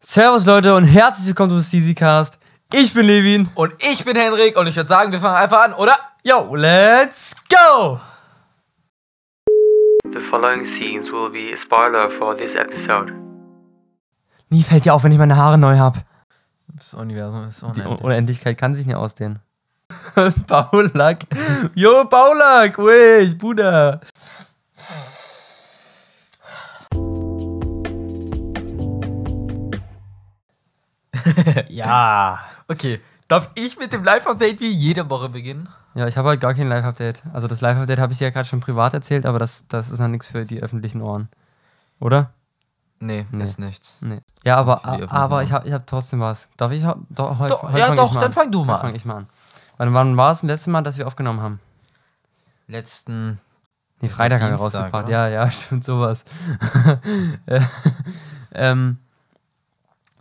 Servus Leute und herzlich willkommen zum Steezycast. Ich bin Levin. Und ich bin Henrik und ich würde sagen, wir fangen einfach an, oder? Yo, let's go! The following scenes will be a spoiler for this episode. Nie fällt dir auf, wenn ich meine Haare neu hab. Das Universum ist Die Un- Unendlichkeit kann sich nicht ausdehnen. Paulak. Yo, Paulak. Wey, Bruder. ja. Okay, darf ich mit dem Live-Update wie jede Woche beginnen? Ja, ich habe heute gar kein Live-Update. Also das Live-Update habe ich dir ja gerade schon privat erzählt, aber das, das ist noch nichts für die öffentlichen Ohren. Oder? Nee, Nee. ist nichts. Nee. Ja, aber, aber ich habe ich hab trotzdem was. Darf ich heute, Doch, heute ja, doch, dann an. fang du mal Dann an. fang ich mal an. Wann, wann war es das letzte Mal, dass wir aufgenommen haben? Letzten. Nee, Freitag haben wir rausgebracht. Ja, ja, stimmt, sowas. Äh, ähm,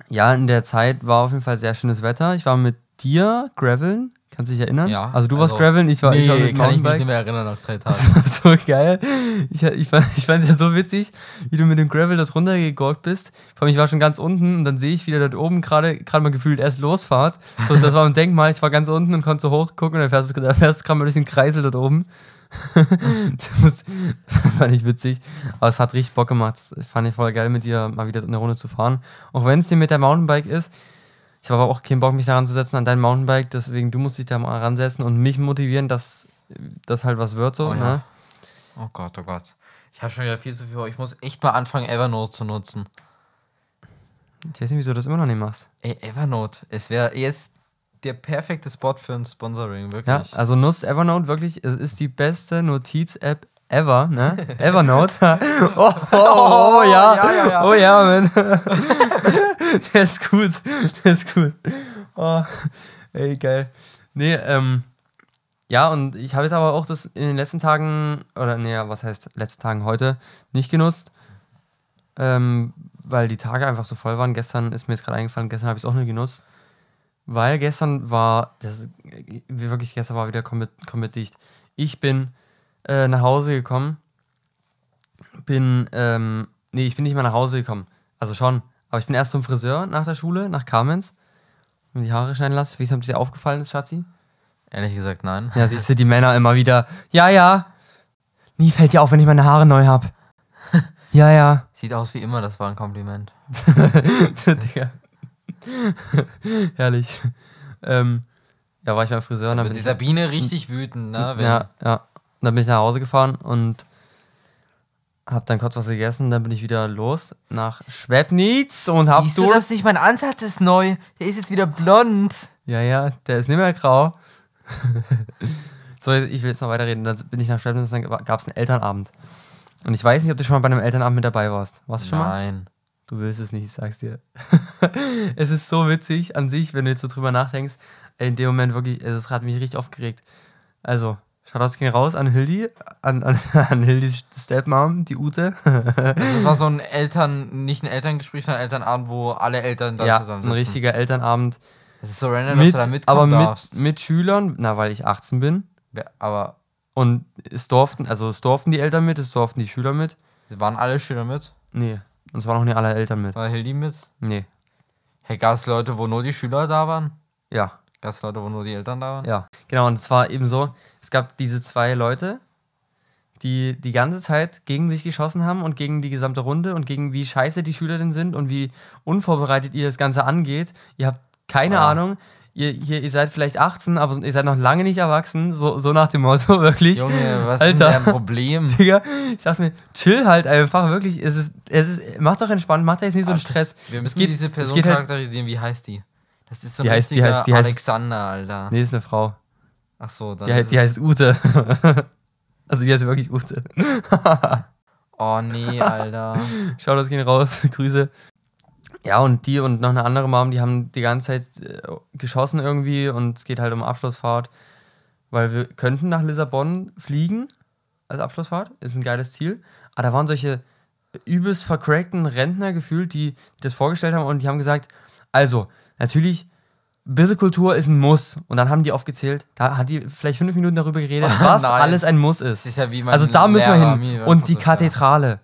ja, in der Zeit war auf jeden Fall sehr schönes Wetter. Ich war mit dir graveln. Kannst du dich erinnern? Ja, Also du warst also- graveln, ich war, ich war nee, mit kann ich mich nicht mehr erinnern nach drei Tagen. Das war so geil. Ich, ich, fand, ich fand es ja so witzig, wie du mit dem Gravel dort runtergegorgt bist. Vor allem, ich war schon ganz unten und dann sehe ich wieder dort oben gerade gerade mal gefühlt erst Losfahrt. So, das war ein Denkmal, ich war ganz unten und konnte so hochgucken und dann fährst du, da fährst du gerade mal durch den Kreisel dort oben. das fand ich witzig. Aber es hat richtig Bock gemacht. Das fand ich voll geil, mit dir mal wieder in der Runde zu fahren. Auch wenn es dir mit der Mountainbike ist. Ich habe aber auch keinen Bock, mich daran zu setzen an dein Mountainbike. Deswegen, du musst dich da mal ransetzen und mich motivieren, dass das halt was wird so. Oh ja. ne? Oh Gott, oh Gott. Ich habe schon wieder viel zu viel. Ich muss echt mal anfangen, Evernote zu nutzen. Ich weiß nicht, wieso du das immer noch nicht machst. Ey, Evernote. Es wäre jetzt der perfekte Spot für ein Sponsoring, Ja, wirklich. also nutzt Evernote wirklich. Es ist die beste Notiz-App ever, ne? Evernote. oh, oh, oh, ja. ja, ja, ja. Oh ja, man. Der ist gut. Der ist gut. Oh, ey, geil. Nee, ähm. Ja, und ich habe jetzt aber auch das in den letzten Tagen, oder nee, was heißt letzten Tagen heute, nicht genutzt. Ähm, weil die Tage einfach so voll waren. Gestern ist mir jetzt gerade eingefallen, gestern habe ich es auch nur genutzt. Weil gestern war, das wirklich gestern war wieder komplett, komplett dicht. Ich bin äh, nach Hause gekommen, bin, ähm, nee, ich bin nicht mal nach Hause gekommen. Also schon, aber ich bin erst zum Friseur nach der Schule, nach Carmens, mir die Haare schneiden lassen. Wie ist es dir aufgefallen, ist, Schatzi? Ehrlich gesagt, nein. Ja, siehst du, die Männer immer wieder, ja, ja. Nie fällt dir auf, wenn ich meine Haare neu hab. ja, ja. Sieht aus wie immer, das war ein Kompliment. Digga. Herrlich. Ähm, ja, war ich beim Friseur und dann Wird die Sabine richtig wütend, ne? Ja, ja. Und dann bin ich nach Hause gefahren und hab dann kurz was gegessen. Dann bin ich wieder los nach Schwebnitz und hab Siehst du das nicht? Mein Ansatz ist neu. Der ist jetzt wieder blond. Ja, ja, der ist nicht mehr grau. so, ich will jetzt noch weiterreden. Dann bin ich nach Schwebnitz und dann gab es einen Elternabend. Und ich weiß nicht, ob du schon mal bei einem Elternabend mit dabei warst. Warst du schon mal? Nein. Du willst es nicht, ich sag's dir. es ist so witzig an sich, wenn du jetzt so drüber nachdenkst. In dem Moment wirklich, es hat mich richtig aufgeregt. Also, Shoutouts gehen raus an Hildi, an, an, an Hildis Stepmom, die Ute. Also das war so ein Eltern, nicht ein Elterngespräch, sondern ein Elternabend, wo alle Eltern da ja, zusammen ein sitzen. richtiger Elternabend. Das ist so random, dass Mit, du da mitkommen aber darfst. mit, mit Schülern, na, weil ich 18 bin. Wer- Aber Und es durften, also es durften die Eltern mit, es durften die Schüler mit. waren alle Schüler mit? Nee. Und es waren auch nicht alle Eltern mit. War Hildi mit? Nee. Hey, gab es Leute, wo nur die Schüler da waren? Ja. Gab es Leute, wo nur die Eltern da waren? Ja, genau. Und es war eben so, es gab diese zwei Leute, die die ganze Zeit gegen sich geschossen haben und gegen die gesamte Runde und gegen wie scheiße die Schüler denn sind und wie unvorbereitet ihr das Ganze angeht. Ihr habt keine Ah. Ahnung. Ihr, hier, ihr seid vielleicht 18, aber ihr seid noch lange nicht erwachsen. So, so nach dem Motto, wirklich. Junge, was Alter. ist denn dein Problem? Digga, ich dachte mir, chill halt einfach, wirklich. Es ist, es ist, macht doch entspannt, macht jetzt nicht so einen Stress. Wir müssen geht- diese es Person halt- charakterisieren. Wie heißt die? Das ist so Die ein heißt- die heißt- die heißt- Alexander, Alter. Nee, ist eine Frau. Ach so, dann Die, ist heißt, die heißt Ute. also die heißt wirklich Ute. Oh nee, Alter. Schau, das gehen raus. Grüße. Ja, und die und noch eine andere Mom, die haben die ganze Zeit äh, geschossen irgendwie und es geht halt um Abschlussfahrt. Weil wir könnten nach Lissabon fliegen als Abschlussfahrt. Ist ein geiles Ziel. Aber da waren solche übelst vercrackten Rentner gefühlt, die, das vorgestellt haben und die haben gesagt, also, natürlich, Bissekultur ist ein Muss. Und dann haben die aufgezählt, da hat die vielleicht fünf Minuten darüber geredet, was Nein. alles ein Muss ist. Ist ja wie Also da müssen wir hin. Und die. Kathedrale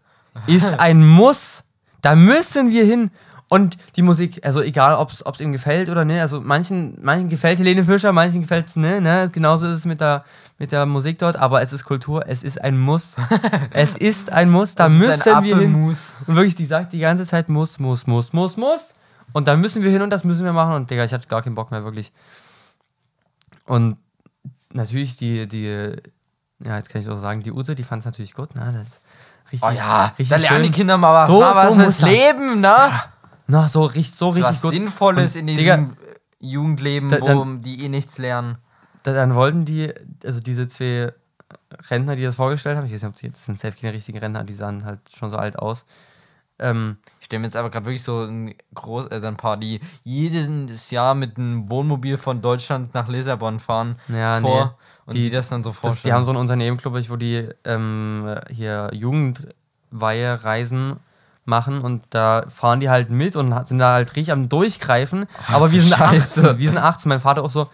ist ein Muss. Da müssen wir hin. Und die Musik, also egal, ob es ihm gefällt oder ne, also manchen, manchen gefällt Helene Fischer, manchen gefällt es ne, ne, genauso ist es mit der, mit der Musik dort, aber es ist Kultur, es ist ein Muss. es ist ein Muss, da ein müssen wir hin. Und wirklich, die sagt die ganze Zeit muss, muss, muss, muss, muss. Und da müssen wir hin und das müssen wir machen. Und Digga, ich hatte gar keinen Bock mehr, wirklich. Und natürlich die, die, ja, jetzt kann ich auch sagen, die Ute, die fand es natürlich gut, ne? Das ist richtig, Oh ja, richtig da lernen die schön. Kinder mal was, So- mal was so fürs. Leben, ne? Na, so richtig, so richtig was gut. Sinnvolles Und, in Digga, diesem Jugendleben, Da- wo dann- die eh nichts lernen. da, dann wollten die, also diese zwei Rentner, die das vorgestellt haben, ich weiß nicht, ob die jetzt sind safe keine richtigen Rentner, die sahen halt schon so alt aus. Ähm, Ich stelle mir jetzt aber gerade wirklich so ein, groß, äh, ein paar, die jedes Jahr mit einem Wohnmobil von Deutschland nach Lissabon fahren Ja, vor nee. und Die- die, das dann so das, vorstellen. die haben so ein Unternehmen, glaube ich, wo die ähm, hier Jugendweihe-Reisen machen und da fahren die halt mit und sind da halt richtig am Durchgreifen. aber du wir sind Scheiße. 18. Wir sind 18. Mein Vater auch so,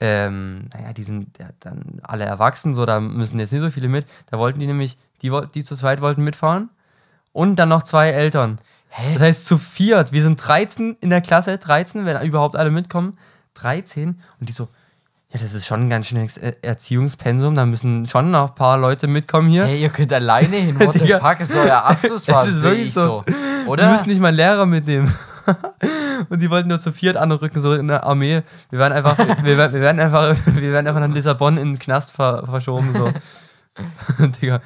ähm, naja, die sind ja, dann alle erwachsen, so, da müssen jetzt nicht so viele mit. Da wollten die nämlich, die, die zu zweit wollten mitfahren und dann noch zwei Eltern. Hä? Das heißt zu viert. Wir sind 13 in der Klasse, 13, wenn überhaupt alle mitkommen. 13. Und die so, ja, das ist schon ein ganz schönes Er- Erziehungspensum. Da müssen schon noch ein paar Leute mitkommen hier. Hey, ihr könnt alleine hin, what the fuck, ist euer Abschlussfahrt, Es ist wirklich ich so. so. Wir Oder? müssen nicht mal einen Lehrer mitnehmen. Und die wollten nur zu viert anrücken, so in der Armee. Wir werden einfach, wir, werden- wir werden einfach, wir werden einfach nach Lissabon in den Knast ver, verschoben, so. Digga.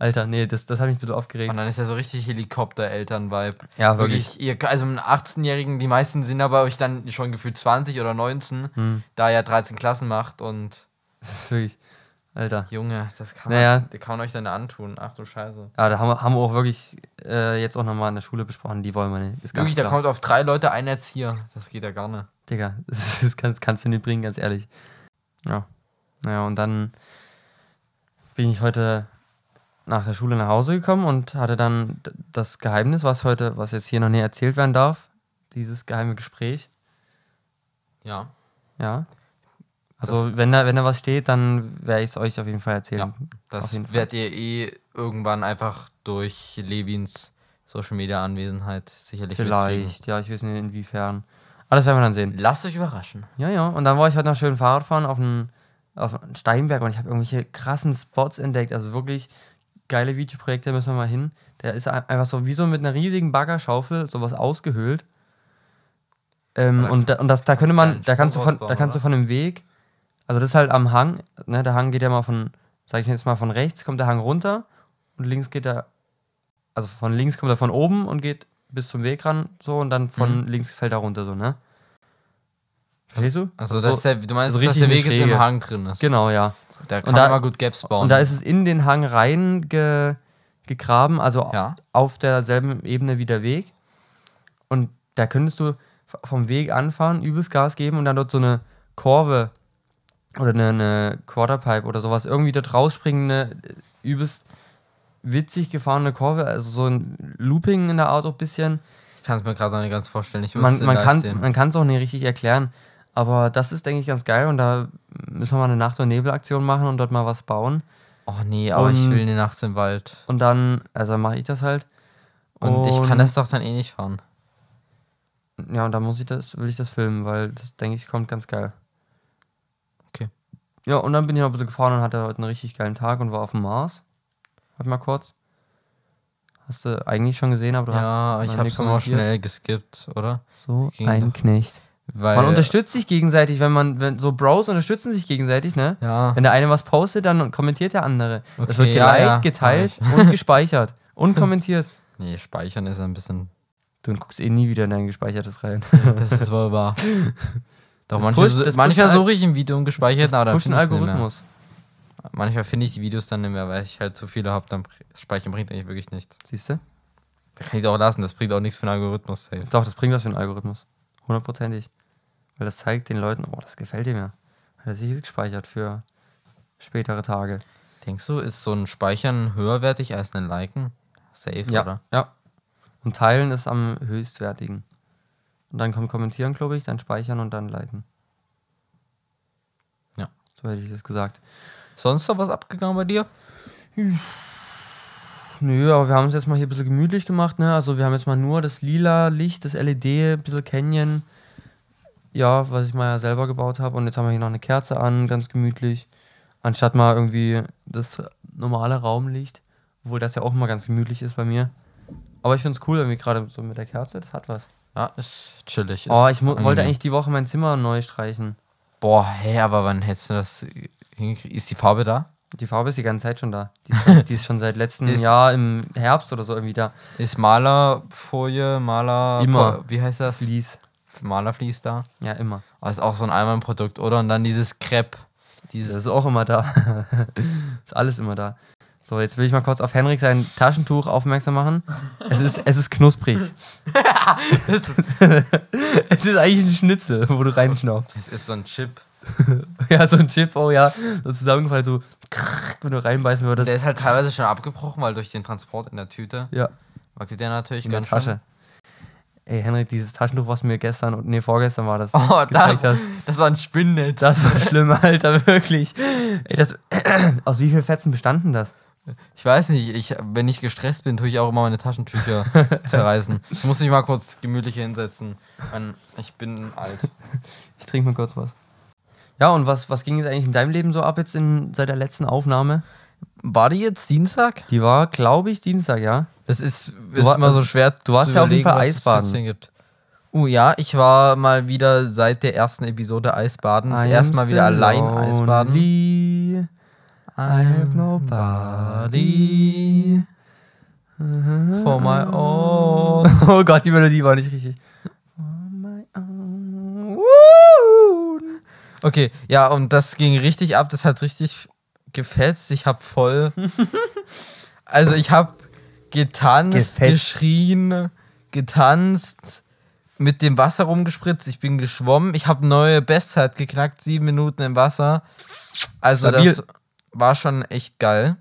Alter, nee, das, das hat mich ein bisschen aufgeregt. Und dann ist ja so richtig Helikopter-Eltern-Vibe. Ja, Wirklich, ihr, also einen 18-Jährigen, die meisten sind aber euch dann schon gefühlt 20 oder 19, Hm. da er 13 Klassen macht und Das ist wirklich, Alter. Junge, das kann Naja. man, der kann man euch dann antun. Ach du Scheiße. Ja, da haben wir, haben wir auch wirklich äh, jetzt auch nochmal in der Schule besprochen, die wollen wir nicht. Ist Wirklich, da kommt auf drei Leute ein Erzieher. Das geht ja gar nicht. Digga, das, das kannst, kannst du nicht bringen, ganz ehrlich. Ja. Naja, und dann bin ich heute nach der Schule nach Hause gekommen und hatte dann das Geheimnis, was heute, was jetzt hier noch nicht erzählt werden darf, dieses geheime Gespräch. Ja. Ja. Also, wenn da, wenn da was steht, dann werde ich es euch auf jeden Fall erzählen. Ja, Das werdet ihr eh irgendwann einfach durch Levins Social Media Anwesenheit sicherlich mitkriegen. Vielleicht, ja, ich weiß nicht inwiefern. Aber das werden wir dann sehen. Lasst euch überraschen. Ja, ja. Und dann war ich heute noch schön Fahrradfahren auf einen, auf einen Steinberg und ich habe irgendwelche krassen Spots entdeckt. Also wirklich geile Videoprojekte, müssen wir mal hin. Der ist ein- einfach so wie so mit einer riesigen Baggerschaufel sowas ausgehöhlt. Ähm, und da, und das, da könnte man, da kannst du von, da kannst du von dem Weg, also das ist halt am Hang, ne, der Hang geht ja mal von, sag ich jetzt mal von rechts, kommt der Hang runter und links geht er, also von links kommt er von oben und geht bis zum Weg ran, so und dann von Mhm. links fällt er runter, so, ne? Verstehst du? Also, das ist der, du meinst, also dass der richtig Weg jetzt im. Hang drin ist. Genau, ja. Da kann da- man gut Gaps bauen. Und da ist es in den Hang rein ge, gegraben, also Ja. auf derselben Ebene wie der Weg. Und da könntest du vom Weg anfahren, übelst Gas geben und dann dort so eine Kurve oder eine, eine Quarterpipe oder sowas irgendwie dort rausspringende, übelst witzig gefahrene Kurve, also so ein Looping in der Art auch ein bisschen. ich kann es mir gerade noch nicht ganz vorstellen. Ich es Man, man kann kann's auch nicht richtig erklären. Aber das ist, denke ich, ganz geil und da müssen wir mal eine Nacht- und Nebelaktion machen und dort mal was bauen. Oh nee, aber ich Und- will eine Nacht im Wald. Und dann, also mache ich das halt. Und, ich kann das doch dann eh nicht fahren. Ja, und dann muss ich das, will ich das filmen, weil das, denke ich, kommt ganz geil. Okay. Ja, und dann bin ich noch ein bisschen gefahren und hatte heute einen richtig geilen Tag und war auf dem Mars. Warte mal kurz. Hast du eigentlich schon gesehen, aber du ja, hast ich noch habe es kommentiert. schnell geskippt, oder? So Ging ein doch. Knecht. Weil, Man unterstützt sich gegenseitig, wenn man, wenn so Bros unterstützen sich gegenseitig, ne? Ja. Wenn der eine was postet, dann kommentiert der andere. das Okay, wird ja, geliked, ja, geteilt hab und gespeichert. Und kommentiert. Nee, speichern ist ein bisschen. Du guckst eh nie wieder in dein Gespeichertes rein. Das ist wohl wahr. Doch, Das manchmal, pusht- das manchmal suche ich im Video im gespeicherten, aber dann. Algorithmus. Manchmal finde ich die Videos dann nicht mehr, weil ich halt zu viele habe, dann speichern bringt eigentlich wirklich nichts. Siehst du? Da kann ich es auch lassen, das bringt auch nichts für einen Algorithmus. Safe. Doch, das bringt was für einen Algorithmus. Hundertprozentig. Weil das zeigt den Leuten, oh, das gefällt dir mir. Hat er sich gespeichert für spätere Tage. Denkst du, ist so ein Speichern höherwertig als ein Liken? Safe, Ja. oder? Ja. Und teilen ist am höchstwertigen. Und dann kommt kommentieren, glaube ich, dann speichern und dann liken. Ja. So hätte ich das gesagt. Sonst noch was abgegangen bei dir? Nö, aber wir haben es jetzt mal hier ein bisschen gemütlich gemacht, ne? Also wir haben jetzt mal nur das lila Licht, das LED, ein bisschen Canyon. Ja, was ich mal ja selber gebaut habe. Und jetzt haben wir hier noch eine Kerze an, ganz gemütlich. Anstatt mal irgendwie das normale Raumlicht. Obwohl das ja auch immer ganz gemütlich ist bei mir. Aber ich finde es cool, irgendwie gerade so mit der Kerze, das hat was. Ja, ist chillig. Ist Oh, ich wollte eigentlich die Woche mein Zimmer neu streichen. Boah, hä, aber wann hättest du das hingekriegt? Ist die Farbe da? Die Farbe ist die ganze Zeit schon da. Die ist, die ist schon seit letztem Ist- Jahr im Herbst oder so irgendwie da. Ist Malerfolie, Maler. Immer. Wie heißt das? Vlies. Malerflies da? Ja, immer. Oh, ist auch so ein Allmann-Produkt, oder? Und dann dieses Crepe. Das Dieses. ist auch immer da. ist alles immer da. So, jetzt will ich mal kurz auf Henrik sein Taschentuch aufmerksam machen. Es ist, es ist knusprig. es ist eigentlich ein Schnitzel, wo du reinschnaubst. Es ist so ein Chip. Ja, so ein Chip, oh ja, so zusammengefallen, so wenn du reinbeißen würdest. Der ist halt teilweise schon abgebrochen, weil durch den Transport in der Tüte Ja, wackelt der natürlich in der ganz Tasche. Ey, Henrik, dieses Taschentuch, was mir gestern, und nee, vorgestern war das. Oh, das, hast. das war ein Spinnnetz. Das war schlimm, Alter, wirklich. Ey, das, aus wie vielen Fetzen bestanden das? Ich weiß nicht, ich, wenn ich gestresst bin, tue ich auch immer meine Taschentücher zerreißen. Ich muss mich mal kurz gemütlich hinsetzen. Ich bin alt. Ich trinke mal kurz was. Ja, und was, was ging jetzt eigentlich in deinem Leben so ab jetzt in, seit der letzten Aufnahme? War die jetzt Dienstag? Die war, glaube ich, Dienstag, ja. Das ist, ist war- immer so schwer. du warst zu ja auf jeden überlegen, Fall Eisbaden. Uh, ja, ich war mal wieder seit der ersten Episode Eisbaden. Das erste Mal wieder allein Eisbaden. I have nobody. For my own. Oh Gott, die Melodie war nicht richtig. Okay, ja, und das ging richtig ab. Das hat richtig gefetzt. Ich hab voll. also, ich hab getanzt, Gefetzt. geschrien, getanzt, mit dem Wasser rumgespritzt. Ich bin geschwommen. Ich habe neue Bestzeit geknackt, sieben Minuten im Wasser. Also, Stabil. das war schon echt geil.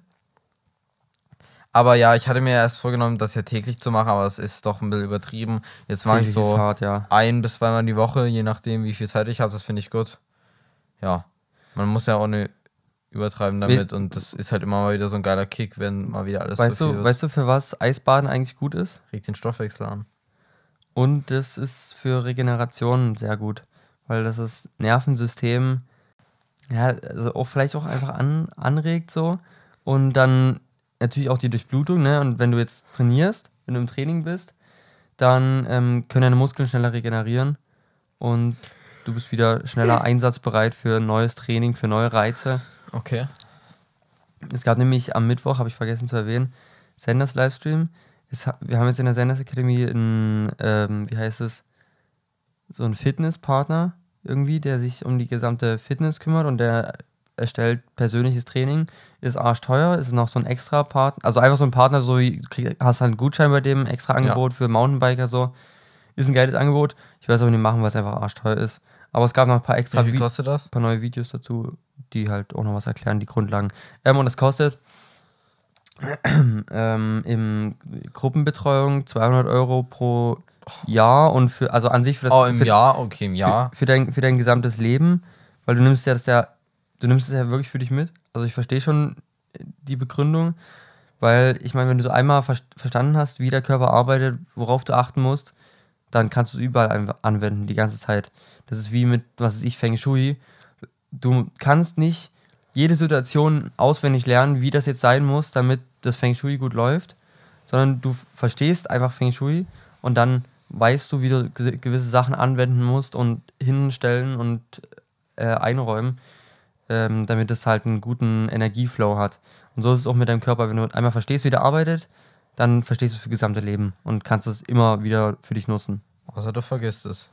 Aber ja, ich hatte mir erst vorgenommen, das ja täglich zu machen, aber es ist doch ein bisschen übertrieben. Jetzt mache ich so hart, ja. ein bis zweimal die Woche, je nachdem, wie viel Zeit ich habe. Das finde ich gut. Ja, man muss ja auch nicht übertreiben damit und das ist halt immer mal wieder so ein geiler Kick, wenn mal wieder alles Weißt so viel du, wird. weißt du, für was Eisbaden eigentlich gut ist? Regt den Stoffwechsel an. Und das ist für Regeneration sehr gut, weil das das Nervensystem ja, also auch vielleicht auch einfach an, anregt so und dann natürlich auch die Durchblutung, ne? Und wenn du jetzt trainierst, wenn du im Training bist, dann ähm, können deine Muskeln schneller regenerieren und du bist wieder schneller einsatzbereit für neues Training, für neue Reize. Okay. Es gab nämlich am Mittwoch, habe ich vergessen zu erwähnen, Senders Livestream. Es, wir haben jetzt in der Senders Academy einen, ähm, wie heißt es, so einen Fitnesspartner irgendwie, der sich um die gesamte Fitness kümmert und der erstellt persönliches Training. Ist arschteuer, ist noch so ein extra Partner, also einfach so ein Partner, so wie, hast halt einen Gutschein bei dem, extra Angebot für Mountainbiker so. Ist ein geiles Angebot. Ich weiß aber nicht machen, weil es einfach arschteuer ist. Aber es gab noch ein paar extra Wie viel Vi- kostet das? paar neue Videos dazu, die halt auch noch was erklären, die Grundlagen. Ähm, und das kostet ähm, im Gruppenbetreuung 200 Euro pro Jahr und für, also an sich für das Oh, im für, Jahr? Okay, im Jahr. für, für, dein, für dein gesamtes Leben, weil du nimmst ja das ja, du nimmst es ja wirklich für dich mit. Also ich verstehe schon die Begründung, weil ich meine, wenn du so einmal ver verstanden hast, wie der Körper arbeitet, worauf du achten musst, dann kannst du es überall anwenden, die ganze Zeit. Das ist wie mit, was weiß ich, Feng Shui. Du kannst nicht jede Situation auswendig lernen, wie das jetzt sein muss, damit das Feng Shui gut läuft, sondern du verstehst einfach Feng Shui und dann weißt du, wie du ge- gewisse Sachen anwenden musst und hinstellen und äh, einräumen, ähm, damit es halt einen guten Energieflow hat. Und so ist es auch mit deinem Körper. Wenn du einmal verstehst, wie der arbeitet, dann verstehst du es für das gesamte Leben und kannst es immer wieder für dich nutzen. Außer du vergisst es.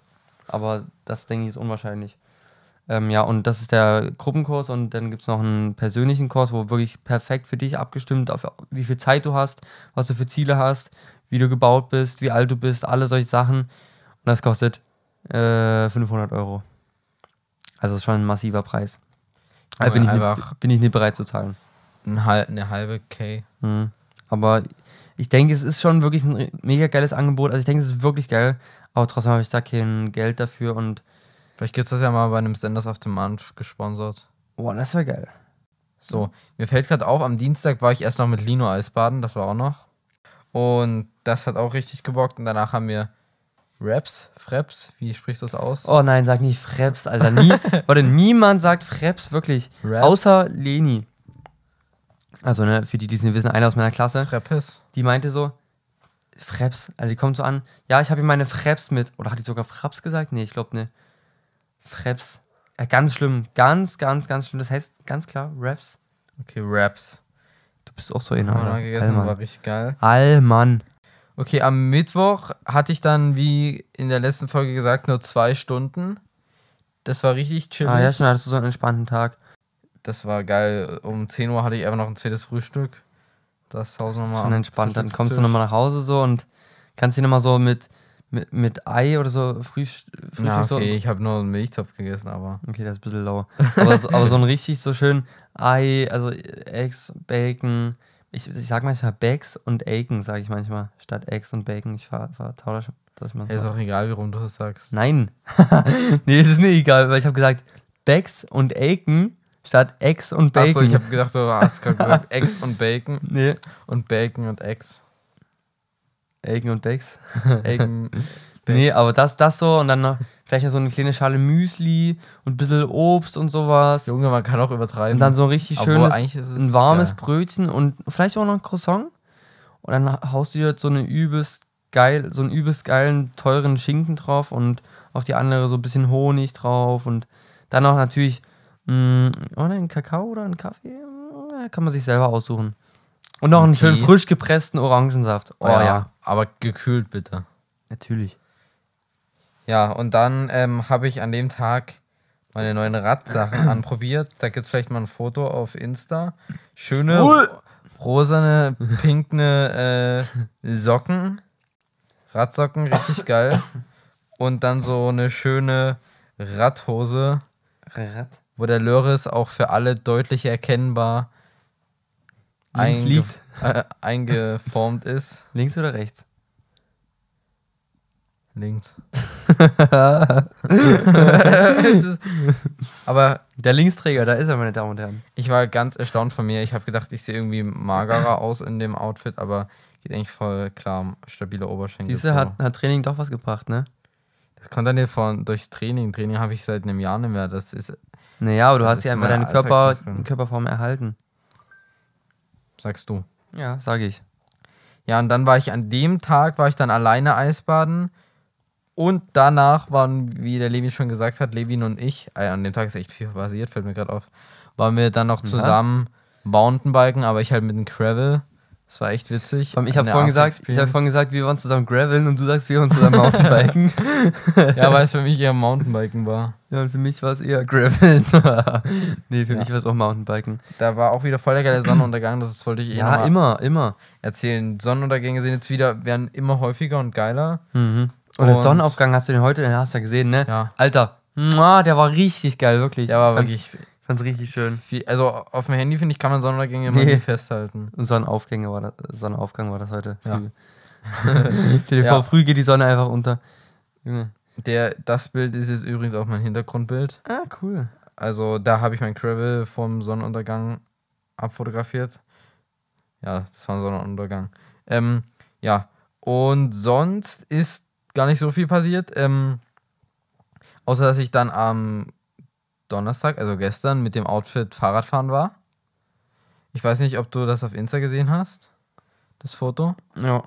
Aber das denke ich ist unwahrscheinlich. Ähm, ja, und das ist der Gruppenkurs und dann gibt es noch einen persönlichen Kurs, wo wirklich perfekt für dich abgestimmt, auf wie viel Zeit du hast, was du für Ziele hast, wie du gebaut bist, wie alt du bist, alle solche Sachen. Und das kostet äh, 500 Euro. Also ist schon ein massiver Preis. Da bin ich, nicht, bin ich nicht bereit zu zahlen. eine halbe K. Mhm. Aber ich denke, es ist schon wirklich ein mega geiles Angebot. Also ich denke, es ist wirklich geil. Aber trotzdem habe ich da kein Geld dafür und Vielleicht gibt es das ja mal bei einem Senders auf dem Month gesponsert. boah, das wäre geil. So, mir fällt gerade auf, am Dienstag war ich erst noch mit Lino Eisbaden, das war auch noch. Und das hat auch richtig gebockt. Und danach haben wir Raps, Freps, wie sprichst du das aus? Oh nein, sag nicht Freps, Alter. Nie, warte, niemand sagt Freps, wirklich. Raps? Außer Leni. Also, ne, für die, die es nicht wissen, eine aus meiner Klasse, Freppes. die meinte so, Freps, also die kommt so an, ja, ich habe hier meine Freps mit. Oder hat die sogar Fraps gesagt? Nee, ich glaube ne. Freps. Ja, ganz schlimm, ganz, ganz, ganz schlimm. Das heißt ganz klar Raps. Okay, Raps. Du bist auch so einer, Haben wir oder? gegessen, war richtig geil. Allmann. Okay, am Mittwoch hatte ich dann, wie in der letzten Folge gesagt, nur zwei Stunden. Das war richtig chillig. Ah, ja, schon hattest du so einen entspannten Tag. Das war geil. Um 10 Uhr hatte ich einfach noch ein zweites Frühstück. Das Haus nochmal. Schon entspannt. Dann kommst du nochmal nach Hause so und kannst dir nochmal so mit, mit, mit Ei oder so Frühst Frühstück so. okay, ich habe nur einen Milchzopf gegessen, aber. Okay, das ist ein bisschen low. Aber so, aber so ein richtig so schön Ei, also Eggs, Bacon. Ich, ich sag manchmal Bags und Aiken, sage ich manchmal, statt Eggs und Bacon. Ich ver, vertausche das manchmal. Ist auch egal, warum du das sagst. Nein. nee, es ist nicht egal, weil ich habe gesagt Bags und Aiken statt Eggs und Bacon. Achso, ich habe gedacht, du hast gerade gesagt Eggs und Bacon nee, und Bacon und Eggs. Aiken und Bags. Eggen. Nee, aber das, das so und dann noch vielleicht noch so eine kleine Schale Müsli und ein bisschen Obst und sowas. Junge, man kann auch übertreiben. Und dann so ein richtig schönes, ein warmes geil. Brötchen und vielleicht auch noch ein Croissant. Und dann haust du dir so eine übelst geil, so einen übelst geilen, teuren Schinken drauf und auf die andere so ein bisschen Honig drauf und dann noch natürlich mh, oder einen Kakao oder einen Kaffee. Mh, Kann man sich selber aussuchen. Und noch einen Und schön Tee? frisch gepressten Orangensaft. Oh ja, Aber gekühlt bitte. natürlich. Ja, und dann ähm, habe ich an dem Tag meine neuen Radsachen anprobiert. Da gibt es vielleicht mal ein Foto auf Insta. Schöne Cool. rosane, pinkne äh, Socken. Radsocken, richtig geil. Und dann so eine schöne Radhose, Rad. Wo der Löris auch für alle deutlich erkennbar einge äh, eingeformt ist. Links oder rechts? Links. Aber Der Linksträger, da ist er, meine Damen und Herren. ich war ganz erstaunt von mir. Ich habe gedacht, ich sehe irgendwie magerer aus in dem Outfit, aber geht eigentlich voll klar. Stabile Oberschenkel. Diese hat, hat Training doch was gebracht, ne? Das kommt dann nicht von durchs Training. Training habe ich seit einem Jahr nicht mehr. Das ist, Naja, aber du Das hast ja einfach deine Körper. Körperform erhalten. sagst du. Ja, sage ich. Ja, und dann war ich an dem Tag, war ich dann alleine Eisbaden. Und danach waren, wie der Levin schon gesagt hat, Levin und ich, äh, an dem Tag ist echt viel passiert, fällt mir gerade auf, waren wir dann noch zusammen Mountainbiken, aber ich halt mit dem Gravel. Das war echt witzig. Ich habe vorhin, Art gesagt, ich hab vorhin gesagt, wir wollen zusammen graveln und du sagst, wir wollen zusammen Mountainbiken. Ja, weil es für mich eher Mountainbiken war. ja, und für mich war es eher graveln. nee, für Ja. mich war es auch Mountainbiken. Da war auch wieder voll der geile Sonnenuntergang, das wollte ich eh Ja, immer, immer. erzählen. Sonnenuntergänge sind jetzt wieder, werden immer häufiger und geiler. Mhm. Und, der Und- Sonnenaufgang hast du den heute, den hast du ja gesehen, ne? Ja. Alter, der war richtig geil, wirklich. Der war wirklich Ich fand's richtig schön. viel. Also auf dem Handy, finde ich, kann man Sonnenuntergänge immer Nee. festhalten. Sonnenaufgänge war das, Sonnenaufgang war das heute. Ja. Dir Ja. vor, früh geht die Sonne einfach unter. Junge. Der, das Bild ist jetzt übrigens auch mein Hintergrundbild. Ah, cool. Also da habe ich mein Gravel vom Sonnenuntergang abfotografiert. Ja, das war ein Sonnenuntergang. Ähm, ja, und sonst ist gar nicht so viel passiert. Ähm, außer dass ich dann am Donnerstag, also gestern, mit dem Outfit Fahrradfahren war. Ich weiß nicht, ob du das auf Insta gesehen hast, das Foto. Ja.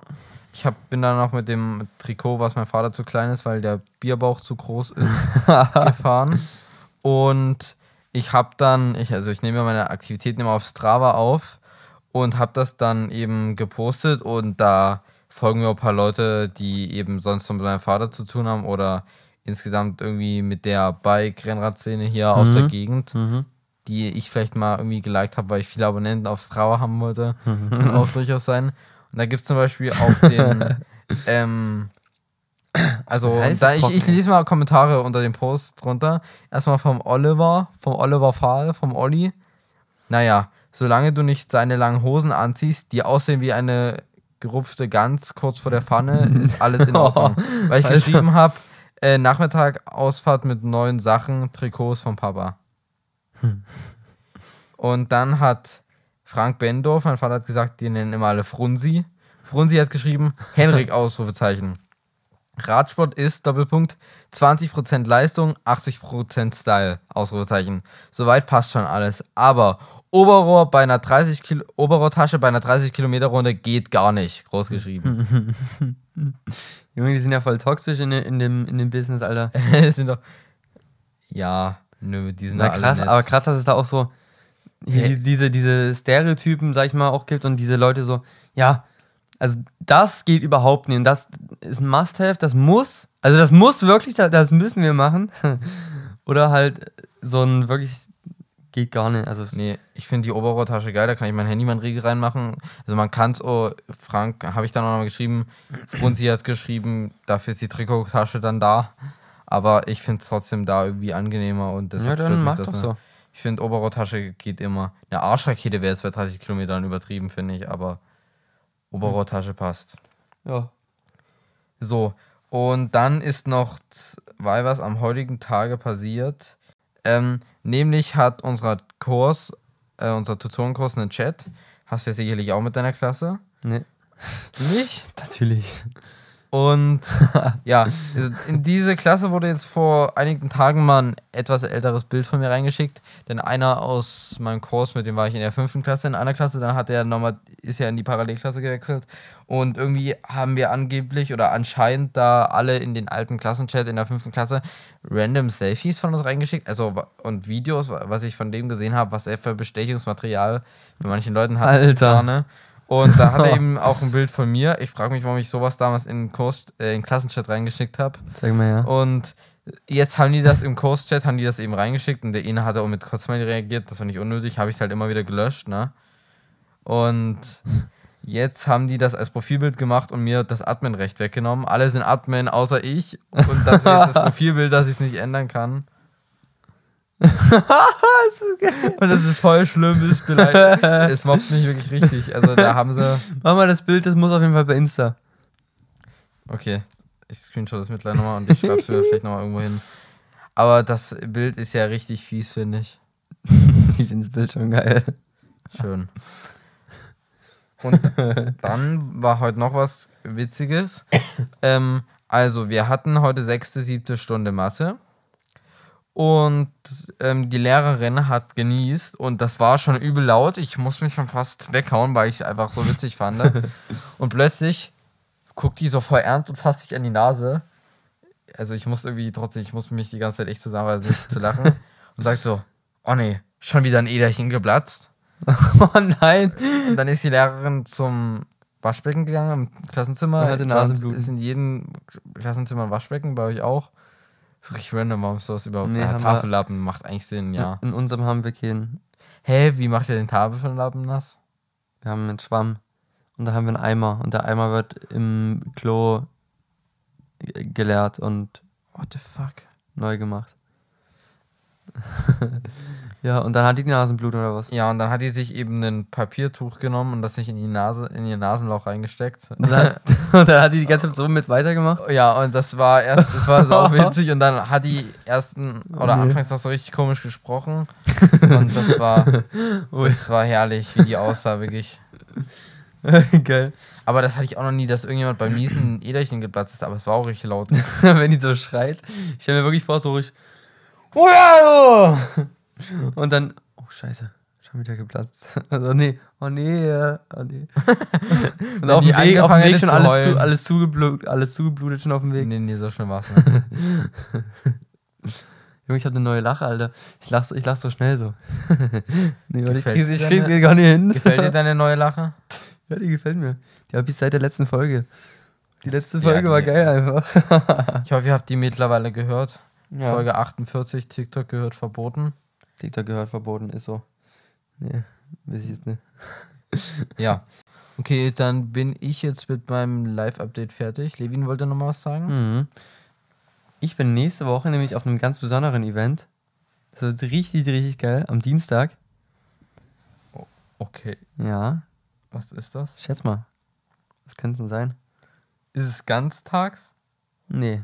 Ich hab, bin dann noch mit dem Trikot, was mein Vater zu klein ist, weil der Bierbauch zu groß ist, gefahren. Und ich habe dann, ich, also ich nehme meine Aktivitäten immer auf Strava auf und habe das dann eben gepostet und da folgen mir auch ein paar Leute, die eben sonst noch mit meinem Vater zu tun haben oder insgesamt irgendwie mit der Bike-Rennradszene hier aus der Gegend, Mhm. die ich vielleicht mal irgendwie geliked habe, weil ich viele Abonnenten auf Strava haben wollte. Kann auch durchaus sein. Und da gibt es zum Beispiel auf den, ähm, also da ich, ich lese mal Kommentare unter dem Post drunter. Erstmal vom Oliver, vom Oliver Fahl, vom Olli. Naja, solange du nicht seine langen Hosen anziehst, die aussehen wie eine gerupfte Gans kurz vor der Pfanne, ist alles in Ordnung. Weil ich Alter. geschrieben habe, äh, Nachmittag Ausfahrt mit neuen Sachen, Trikots vom Papa. Und dann hat Frank Bendorf, mein Vater hat gesagt, die nennen immer alle Frunzi. Frunzi hat geschrieben, Henrik, Ausrufezeichen. Radsport ist, Doppelpunkt, 20% Leistung, 80% Style, Ausrufezeichen. Soweit passt schon alles. Aber Oberrohr bei einer 30 Kilo, Oberrohrtasche bei einer 30 Kilometer Runde geht gar nicht, groß geschrieben. Junge, die sind ja voll toxisch in, in, dem, in dem Business, Alter. Es sind doch, ja, nö, die sind Na da krass, aber krass, dass es da auch so die- diese, diese Stereotypen, sag ich mal, auch gibt und diese Leute so, ja, also das geht überhaupt nicht und das ist ein Must-Have, das muss, also das muss wirklich, das müssen wir machen. Oder halt so ein wirklich, geht gar nicht. Also es- Nee, ich finde die Oberrohrtasche geil, da kann ich mein Handy, mein Riegel reinmachen. Also man kann es, oh, Frank, habe ich dann auch noch mal geschrieben, Frunzi hat geschrieben, dafür ist die Trikottasche dann da. Aber ich finde es trotzdem da irgendwie angenehmer und ja, deshalb stört dann mich mach das doch nicht. so. Ich finde, Oberrohrtasche geht immer. Eine Arschrakete wäre jetzt bei 30 Kilometern übertrieben, finde ich, aber Oberrohrtasche passt. Ja. So, und dann ist noch zwei was am heutigen Tage passiert. Ähm, nämlich hat unser Kurs, äh, unser Tutorenkurs einen Chat. Hast du ja sicherlich auch mit deiner Klasse. Nee, Nicht? natürlich. Und ja, also in diese Klasse wurde jetzt vor einigen Tagen mal ein etwas älteres Bild von mir reingeschickt. Denn einer aus meinem Kurs, mit dem war ich in der fünften Klasse, in einer Klasse, dann hat er nochmal, ist ja in die Parallelklasse gewechselt. Und irgendwie haben wir angeblich oder anscheinend da alle in den alten Klassenchat in der fünften Klasse random Selfies von uns reingeschickt. Also und Videos, wa- was ich von dem gesehen habe, was er für Bestechungsmaterial bei manchen Leuten hat. Alter. Gerne. Und da hat er eben auch ein Bild von mir. Ich frage mich, warum ich sowas damals in den, Kurs, äh, in Klassenchat reingeschickt habe. Sag mal ja. Und jetzt haben die das im Kurschat, haben die das eben reingeschickt und der eine hat auch mit Kurzmail reagiert. Das war nicht unnötig, habe ich es halt immer wieder gelöscht, ne? Und jetzt haben die das als Profilbild gemacht und mir das Adminrecht weggenommen. Alle sind Admin, außer ich. Und das ist jetzt das Profilbild, dass ich es nicht ändern kann. und das ist voll schlimm, ist vielleicht. Es mobbt mich wirklich richtig. Also da haben sie. Mach mal das Bild, das muss auf jeden Fall bei Insta. Okay, ich screenshot das mittlerweile nochmal und ich schreibe es mir vielleicht nochmal irgendwo hin. Aber das Bild ist ja richtig fies, finde ich. Ich finde das Bild schon geil. Schön. Und dann war heute noch was Witziges. Ähm, also, wir hatten heute sechste, siebte Stunde Mathe. Und ähm, die Lehrerin hat genießt und das war schon übel laut. Ich muss mich schon fast weghauen, weil ich es einfach so witzig fand. Und plötzlich guckt die so voll ernst und fasst sich an die Nase. Also ich muss irgendwie trotzdem, ich muss mich die ganze Zeit echt zusammenreißen, nicht zu lachen. Und sagt so, oh nee, schon wieder ein Äderchen geplatzt. Oh nein. Und dann ist die Lehrerin zum Waschbecken gegangen im Klassenzimmer. Und hatte Nasenbluten. Ist in jedem Klassenzimmer ein Waschbecken, bei euch auch. Ist richtig random, warum sowas überhaupt. Nee, ja, haben wir- Tafellappen macht eigentlich Sinn, ja. In unserem haben wir keinen. Hä, wie macht ihr den Tafellappen nass? Wir haben einen Schwamm. Und da haben wir einen Eimer. Und der Eimer wird im Klo ge- geleert und What the fuck? neu gemacht. ja, und dann hat die die Nasenblutung oder was? Ja, und dann hat die sich eben ein Papiertuch genommen und das sich in die Nase, in ihr Nasenloch reingesteckt. Und dann, und dann hat die die ganze Zeit so mit weitergemacht. Ja, und das war erst, das war sau witzig und dann hat die ersten oder Nee. anfangs noch so richtig komisch gesprochen und das war, das war herrlich, wie die aussah, wirklich. Geil. Aber das hatte ich auch noch nie, dass irgendjemand beim Niesen ein Äderchen geplatzt ist, aber es war auch richtig laut. Wenn die so schreit. Ich stelle mir wirklich vor, so richtig. Und dann. Oh, Scheiße. Schon wieder geplatzt. Also, nee. Oh, nee. Oh, nee. Und auf dem Weg, auf dem Weg schon alles, zu, alles, zugeblutet, alles zugeblutet schon auf dem Weg. nee, nee, so schlimm war es nicht. Junge, ich habe eine neue Lache, Alter. Ich lach, so- ich lach so schnell so. nee, weil ich Gefällt krieg's, ich deine- krieg's gar nicht hin. Gefällt dir deine neue Lache? Ja, die gefällt mir. Die habe ich seit der letzten Folge. Die letzte Ja, Folge war die- geil einfach. Ich hoffe, ihr habt die mittlerweile gehört. Ja. Folge 48, TikTok gehört verboten. TikTok gehört verboten, ist so. Nee, weiß ich jetzt nicht. Ja. Okay, dann bin ich jetzt mit meinem Live-Update fertig. Levin wollte noch mal was sagen. Mhm. Ich bin nächste Woche nämlich auf einem ganz besonderen Event. Das wird richtig, richtig geil. Am Dienstag. Okay, Ja, was ist das? schätz mal. Was könnte es denn sein? Ist es ganztags? Nee.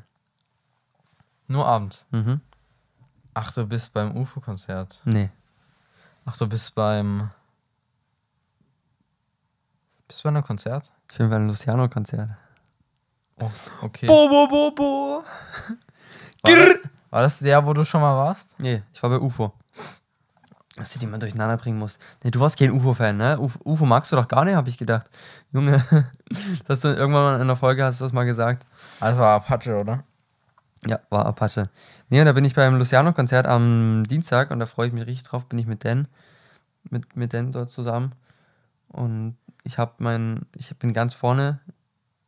Nur abends. Mhm. Ach, du bist beim UFO-Konzert. Nee. Ach, du bist beim. Bist du bei einem Konzert? Ich bin beim Luciano-Konzert. Oh, okay. Bo, bo, bo, bo. War, das, war das der, wo du schon mal warst? Nee, ich war bei UFO. Dass du die mal durcheinander bringen musst. Nee, du warst kein UFO-Fan, ne? UFO, UFO magst du doch gar nicht, habe ich gedacht. Junge, das du irgendwann mal in der Folge hast du das mal gesagt. Das war Apache, oder? Ja, war Apache. Nee, und da bin ich beim Luciano-Konzert am Dienstag und da freue ich mich richtig drauf, bin ich mit Dan, mit, mit Dan dort zusammen. Und ich habe mein, ich bin ganz vorne,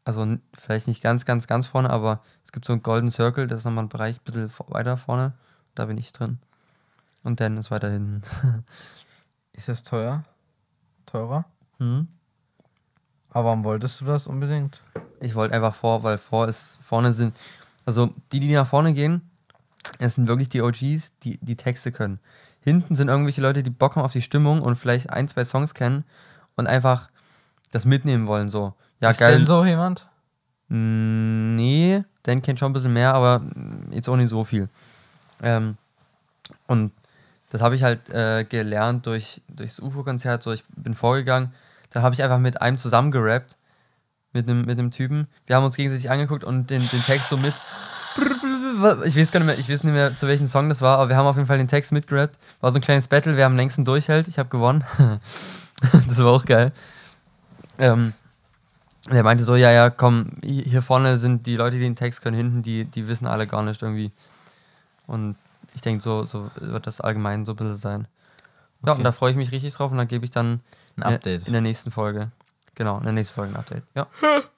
also vielleicht nicht ganz, ganz, ganz vorne, aber es gibt so einen Golden Circle, das ist nochmal ein Bereich ein bisschen weiter vorne. Da bin ich drin. Und Dan ist weiter hinten. Ist das teuer? Teurer? Hm? Aber warum wolltest du das unbedingt? Ich wollte einfach vor, weil vor ist, vorne sind, also die, die nach vorne gehen, es sind wirklich die OGs, die die Texte können. Hinten sind irgendwelche Leute, die Bock haben auf die Stimmung und vielleicht ein, zwei Songs kennen und einfach das mitnehmen wollen, so. Ja, ist geil. denn so jemand? Mm, Nee, Dan kennt schon ein bisschen mehr, aber jetzt auch nicht so viel. Ähm, und das habe ich halt äh, gelernt durch, das UFO-Konzert. So, ich bin vorgegangen, dann habe ich einfach mit einem zusammen gerappt, mit einem mit Typen. Wir haben uns gegenseitig angeguckt und den, den Text so mit. Ich weiß gar nicht mehr, ich weiß nicht mehr, zu welchem Song das war, aber wir haben auf jeden Fall den Text mitgerappt. War so ein kleines Battle, wer am längsten durchhält. Ich habe gewonnen. das war auch geil. Ähm, der meinte so, ja, ja, komm, hi- hier vorne sind die Leute, die den Text können, hinten, die, die wissen alle gar nicht irgendwie. Und ich denke, so, so wird das allgemein so ein bisschen sein. Ja, Okay. und da freue ich mich richtig drauf und dann gebe ich dann Ein in- Update. in der nächsten Folge. Genau, in der nächsten Folge ein Update. Ja.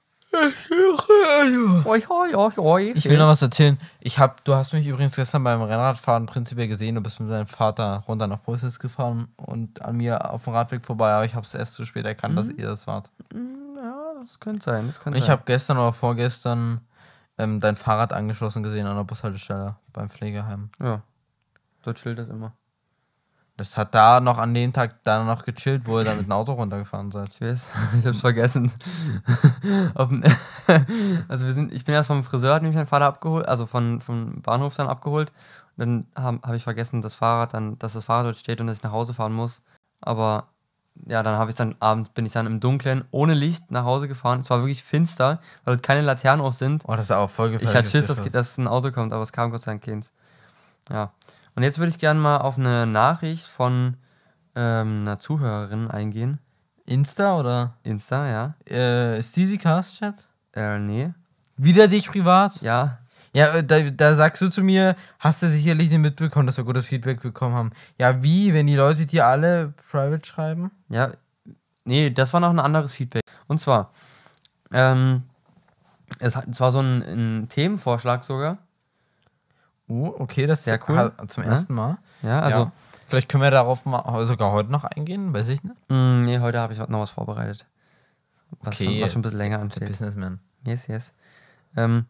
Ich will noch was erzählen. Ich hab, du hast mich übrigens gestern beim Rennradfahren prinzipiell gesehen. Du bist mit deinem Vater runter nach Brüssel gefahren und an mir auf dem Radweg vorbei, aber ich habe es erst zu spät erkannt, dass ihr das wart. Ja, das könnte sein. Das könnte Ich habe gestern oder vorgestern ähm, dein Fahrrad angeschlossen gesehen an der Bushaltestelle beim Pflegeheim. Ja. Dort chillt das immer. Das hat da noch an dem Tag da noch gechillt, wo ihr dann mit dem Auto runtergefahren seid. Ich weiß, ich hab's vergessen. Also wir sind, ich bin erst vom Friseur, hat mich mein Vater abgeholt, also von, vom Bahnhof dann abgeholt. Und dann habe hab ich vergessen, das Fahrrad dann, dass das Fahrrad dort steht und dass ich nach Hause fahren muss. Aber ja, dann habe ich dann abends bin ich dann im Dunkeln ohne Licht nach Hause gefahren. Es war wirklich finster, weil dort keine Laternen auch sind. Oh, das ist auch voll gefährlich. Ich hatte Schiss, dass, dass ein Auto kommt, aber es kam Gott sei Dank keins. Ja. Und jetzt würde ich gerne mal auf eine Nachricht von ähm, einer Zuhörerin eingehen. Insta oder Insta, ja. äh, ist Easy Cast Chat? Äh, nee. Wieder dich privat? Ja. Ja, äh, da, da sagst du zu mir, hast du sicherlich nicht mitbekommen, dass wir gutes Feedback bekommen haben. Ja, wie, wenn die Leute dir alle private schreiben? Ja. Nee, das war noch ein anderes Feedback. Und zwar, ähm, es, es war so ein, ein Themenvorschlag sogar. Oh, okay, das Sehr cool. ha- zum Ja. ersten Mal. Ja, also, ja. Vielleicht können wir darauf mal sogar heute noch eingehen, weiß ich nicht. mh, nee, heute habe ich noch was vorbereitet. Was, Okay. schon, was schon ein bisschen länger Der ansteht. Businessman. Yes, yes. Ähm,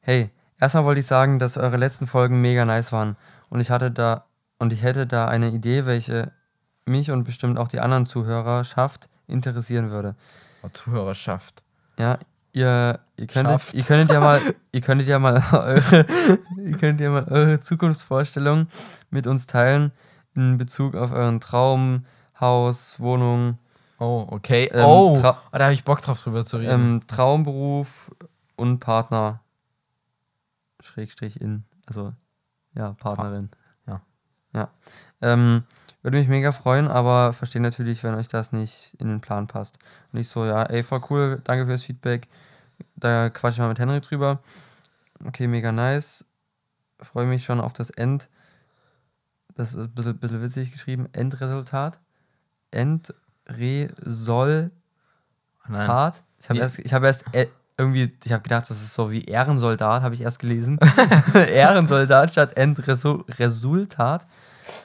hey, erstmal wollte ich sagen, dass eure letzten Folgen mega nice waren. Und ich hatte da, und ich hätte da eine Idee, welche mich und bestimmt auch die anderen Zuhörerschaft interessieren würde. Oh, Zuhörerschaft. Ja, ihr, ihr könntet, ihr könntet ja mal, ihr könntet ja mal eure, ihr könnt ja mal eure Zukunftsvorstellungen mit uns teilen in Bezug auf euren Traum, Haus, Wohnung, Oh, okay. Ähm, oh, Tra- oh, da habe ich Bock drauf drüber zu reden. ähm, Traumberuf und Partner. Schrägstrich in, also ja, Partnerin. Ja. Ja. Ähm, würde mich mega freuen, aber verstehe natürlich, wenn euch das nicht in den Plan passt. Und ich so, ja, ey, voll cool, danke fürs Feedback. Da quatsch ich mal mit Henry drüber. Okay, mega nice. Freue mich schon auf das End. Das ist ein bisschen, bisschen witzig geschrieben. Endresultat. Endresultat. Nein. Tat. Ich habe erst, ich habe erst äh, irgendwie, ich habe gedacht, das ist so wie Ehrensoldat, habe ich erst gelesen. Ehrensoldat statt Endresultat.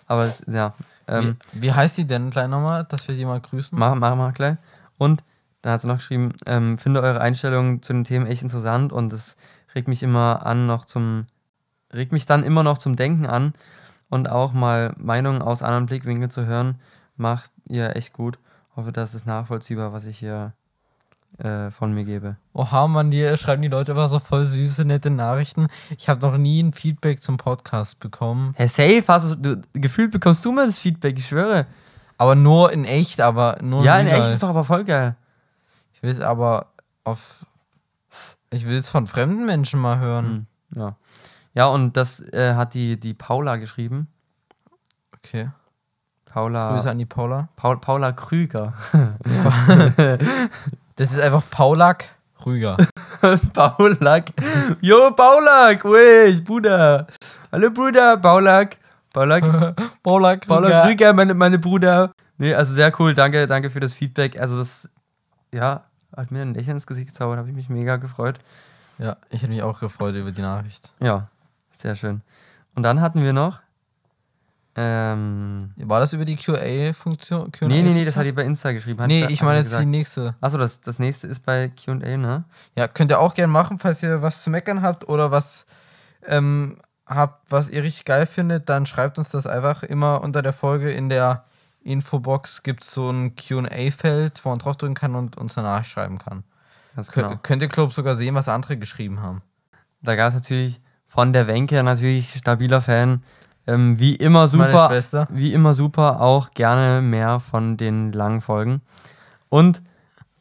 Aber es- ja, ähm, wie, wie heißt die denn gleich nochmal, dass wir die mal grüßen? machen mach mal gleich. Und dann hat sie noch geschrieben, ähm, finde eure Einstellung zu den Themen echt interessant und es regt mich immer an, noch zum, regt mich dann immer noch zum Denken an und auch mal Meinungen aus anderen Blickwinkeln zu hören, macht ihr echt gut. Hoffe, das ist nachvollziehbar, was ich hier äh, von mir gebe. Oha, Mann, die schreiben die Leute immer so voll süße, nette Nachrichten. Ich habe noch nie ein Feedback zum Podcast bekommen. Hey, safe, hast du, du, gefühlt bekommst du mal das Feedback, ich schwöre. Aber nur in echt, aber nur ja, in echt ist doch aber voll geil. Ich will es aber auf. Ich will es von fremden Menschen mal hören. Hm, ja. Ja, und das äh, hat die, die Paula geschrieben. Okay. Paula. Grüße an die Paula. Paul, Paula Krüger. Das ist einfach Paulak Rüger. Paulak. Jo, Paulak, wey, Bruder. Hallo, Bruder, Paulak. Paulak. Paulak Paula Krüger, meine, meine Bruder. Nee, also sehr cool. Danke, danke für das Feedback. Also das, ja, hat mir ein Lächeln ins Gesicht gezaubert. Habe ich mich mega gefreut. Ja, ich hätte mich auch gefreut über die Nachricht. Ja, sehr schön. Und dann hatten wir noch, ähm, War das über die QA-Funktion? nee, nee, nee, das hat ihr bei Insta geschrieben. Hat Nee, ich meine jetzt gesagt. die nächste. Achso, das, das nächste ist bei QA, ne? Ja, könnt ihr auch gerne machen, falls ihr was zu meckern habt oder was ähm, habt, was ihr richtig geil findet, dann schreibt uns das einfach immer unter der Folge in der Infobox gibt es so ein QA-Feld, wo man draufdrücken kann und uns danach schreiben kann. Ganz genau. Könnt ihr, glaube sogar sehen, was andere geschrieben haben. Da gab es natürlich von der Wenke natürlich stabiler Fan. Ähm, wie immer super. Wie immer super, auch gerne mehr von den langen Folgen. Und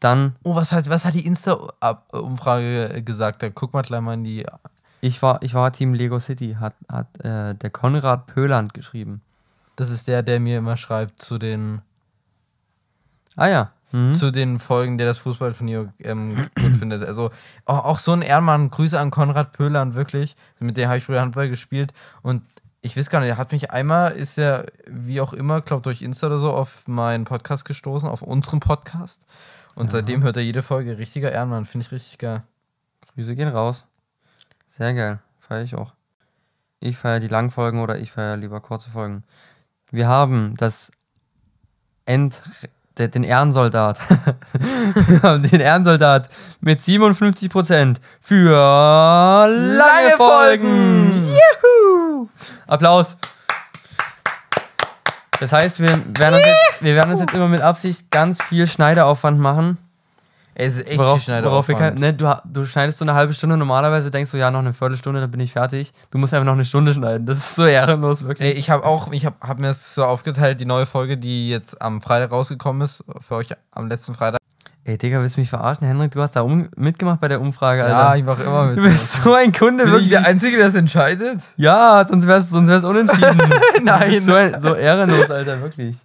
dann, Oh, was hat, was hat die Insta-Umfrage gesagt? Da guck mal gleich mal in die. ich war, ich war Team Lego City, hat, hat äh, der Konrad Pöland geschrieben. Das ist der, der mir immer schreibt zu den, Ah ja. Mhm. zu den Folgen, der das Fußballturnier ähm, gut findet. Also auch, auch so ein Ehrenmann. Grüße an Konrad Pöhlern, wirklich. Mit dem habe ich früher Handball gespielt. Und ich weiß gar nicht, er hat mich einmal, ist er wie auch immer, glaube durch Insta oder so, auf meinen Podcast gestoßen, auf unseren Podcast. Und seitdem hört er jede Folge. Richtiger Ehrenmann, finde ich richtig geil. Grüße gehen raus. Sehr geil. Feiere ich auch. Ich feiere die langen Folgen oder ich feiere lieber kurze Folgen. Wir haben das End, de- den Ehrensoldat. Wir haben den Ehrensoldat mit 57% für lange, Lange Folgen. Folgen. Juhu! Applaus. Das heißt, wir werden, uns jetzt, wir werden uns jetzt immer mit Absicht ganz viel Schneideraufwand machen. Es ist echt Worauf, viel schneller worauf wir ne, du, du schneidest so eine halbe Stunde, normalerweise denkst du, ja, noch eine Viertelstunde, dann bin ich fertig. Du musst einfach noch eine Stunde schneiden. Das ist so ehrenlos, wirklich. Ey, ich habe auch, ich habe hab mir das so aufgeteilt, die neue Folge, die jetzt am Freitag rausgekommen ist, für euch am letzten Freitag. Ey, Digga, willst du mich verarschen? Henrik, du hast da mitgemacht bei der Umfrage, Alter. Ja, ich mache immer mit. du bist so ein Kunde, Bin ich wirklich. der Einzige, der das entscheidet? ja, sonst wär's, sonst wär's unentschieden. Nein. So, ein, so ehrenlos, Alter, wirklich.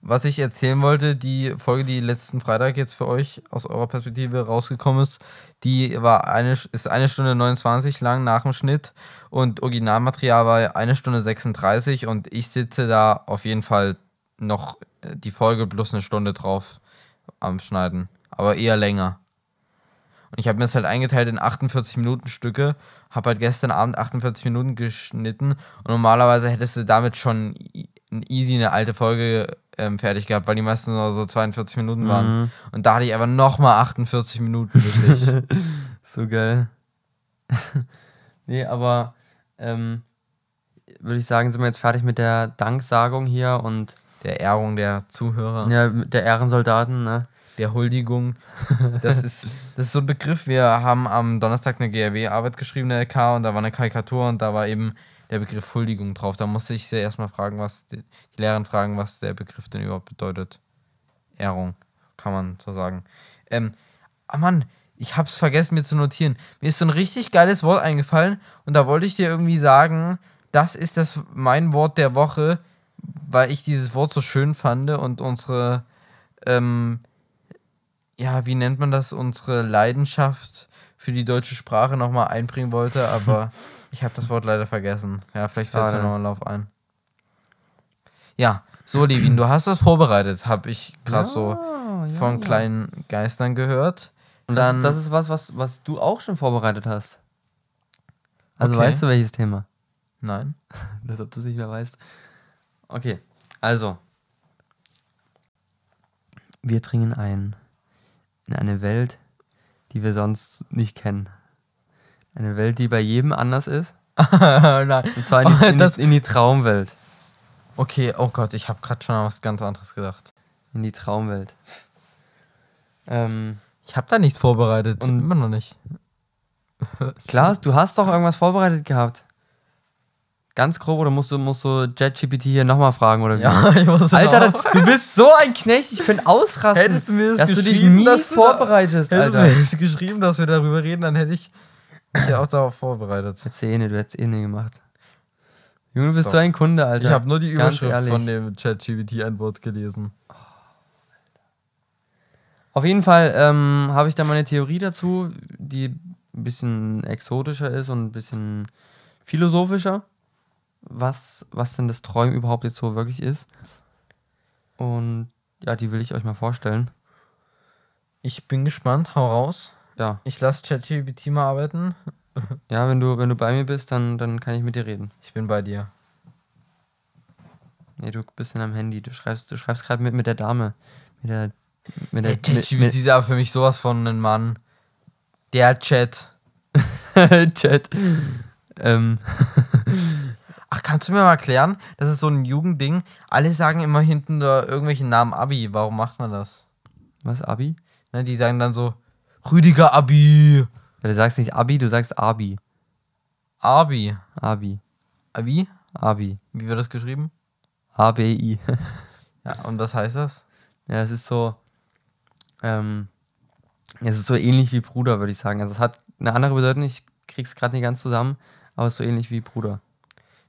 Was ich erzählen wollte, die Folge, die letzten Freitag jetzt für euch aus eurer Perspektive rausgekommen ist, die war eine, ist eine Stunde 29 lang nach dem Schnitt und Originalmaterial war eine Stunde 36 und ich sitze da auf jeden Fall noch die Folge plus eine Stunde drauf am Schneiden, aber eher länger. Und ich habe mir das halt eingeteilt in 48 Minuten Stücke, habe halt gestern Abend 48 Minuten geschnitten und normalerweise hättest du damit schon easy eine alte Folge ähm, fertig gehabt, weil die meisten nur so 42 Minuten waren. Mhm. Und da hatte ich einfach nochmal 48 Minuten wirklich. So geil. nee, aber ähm, würde ich sagen, sind wir jetzt fertig mit der Danksagung hier und der Ehrung der Zuhörer, ja, der Ehrensoldaten, ne? der Huldigung. Das ist, das ist so ein Begriff. Wir haben am Donnerstag eine GRW-Arbeit geschrieben, eine LK, und da war eine Karikatur und da war eben der Begriff Huldigung drauf. Da musste ich sie erstmal fragen, was die, die Lehrerin fragen, was der Begriff denn überhaupt bedeutet. Ehrung, kann man so sagen. Ähm, ah Mann, ich hab's vergessen mir zu notieren. Mir ist so ein richtig geiles Wort eingefallen und da wollte ich dir irgendwie sagen, das ist das mein Wort der Woche, weil ich dieses Wort so schön fand und unsere, ähm, ja, wie nennt man das, unsere Leidenschaft für die deutsche Sprache nochmal einbringen wollte, aber ich habe das Wort leider vergessen. Ja, vielleicht fällt es mir nochmal im Lauf ein. Ja, so, Levin, du hast das vorbereitet, habe ich gerade so ja, von ja. kleinen Geistern gehört. Und Dann- das, das ist was, was, was du auch schon vorbereitet hast. Also Okay. weißt du welches Thema? Nein. Als ob du es nicht mehr weißt. Okay, also. Wir dringen ein in eine Welt, die wir sonst nicht kennen. Eine Welt, die bei jedem anders ist. Nein. Und zwar in die, in Das- in die Traumwelt. Okay, oh Gott, ich habe gerade schon an was ganz anderes gedacht. In die Traumwelt. Ähm, Ich habe da nichts vorbereitet. Und- Immer noch nicht. klar, du hast doch irgendwas vorbereitet gehabt. Ganz grob, oder musst du, musst du JetGPT hier nochmal fragen, oder wie? Ja, ich muss Alter, das, du bist so ein Knecht, ich könnte ausrasten. Hättest du mir das dass du dich nie dass du da- vorbereitest, Hättest du Alter. mir geschrieben, dass wir darüber reden, dann hätte ich mich ja auch darauf vorbereitet. Hättest du eh nicht, du hättest eh nicht gemacht. Junge, du bist Doch. so ein Kunde, Alter. Ich habe nur die Überschrift von dem ChatGPT-Antwort gelesen. Auf jeden Fall ähm, habe ich da meine Theorie dazu, die ein bisschen exotischer ist und ein bisschen philosophischer, was, was denn das Träumen überhaupt jetzt so wirklich ist. Und ja, die will ich euch mal vorstellen. Ich bin gespannt, hau raus. Ja, Ich lasse ChatGPT mal arbeiten. ja wenn, du, wenn du bei mir bist, dann, dann kann ich mit dir reden. Ich bin bei dir. Nee, du bist in deinem Handy. Du schreibst, du schreibst gerade mit, mit der Dame. Mit der. Mit der. Hey, mit, ChatGPT mit, ist aber für mich sowas von einem Mann. Der Chat. Chat. ähm, Ach, kannst du mir mal erklären? Das ist so ein Jugendding. Alle sagen immer hinten da irgendwelchen Namen Abi. Warum macht man das? was, Abi? Ne, die sagen dann so, Rüdiger Abi. Ja, du sagst nicht Abi, du sagst Abi. Abi. Abi. Abi? Abi. Wie wird das geschrieben? A-B-I. Ja, und was heißt das? ja, es ist so. Ähm, es ist so ähnlich wie Bruder, würde ich sagen. Also, es hat eine andere Bedeutung. Ich krieg's gerade nicht ganz zusammen, aber es ist so ähnlich wie Bruder.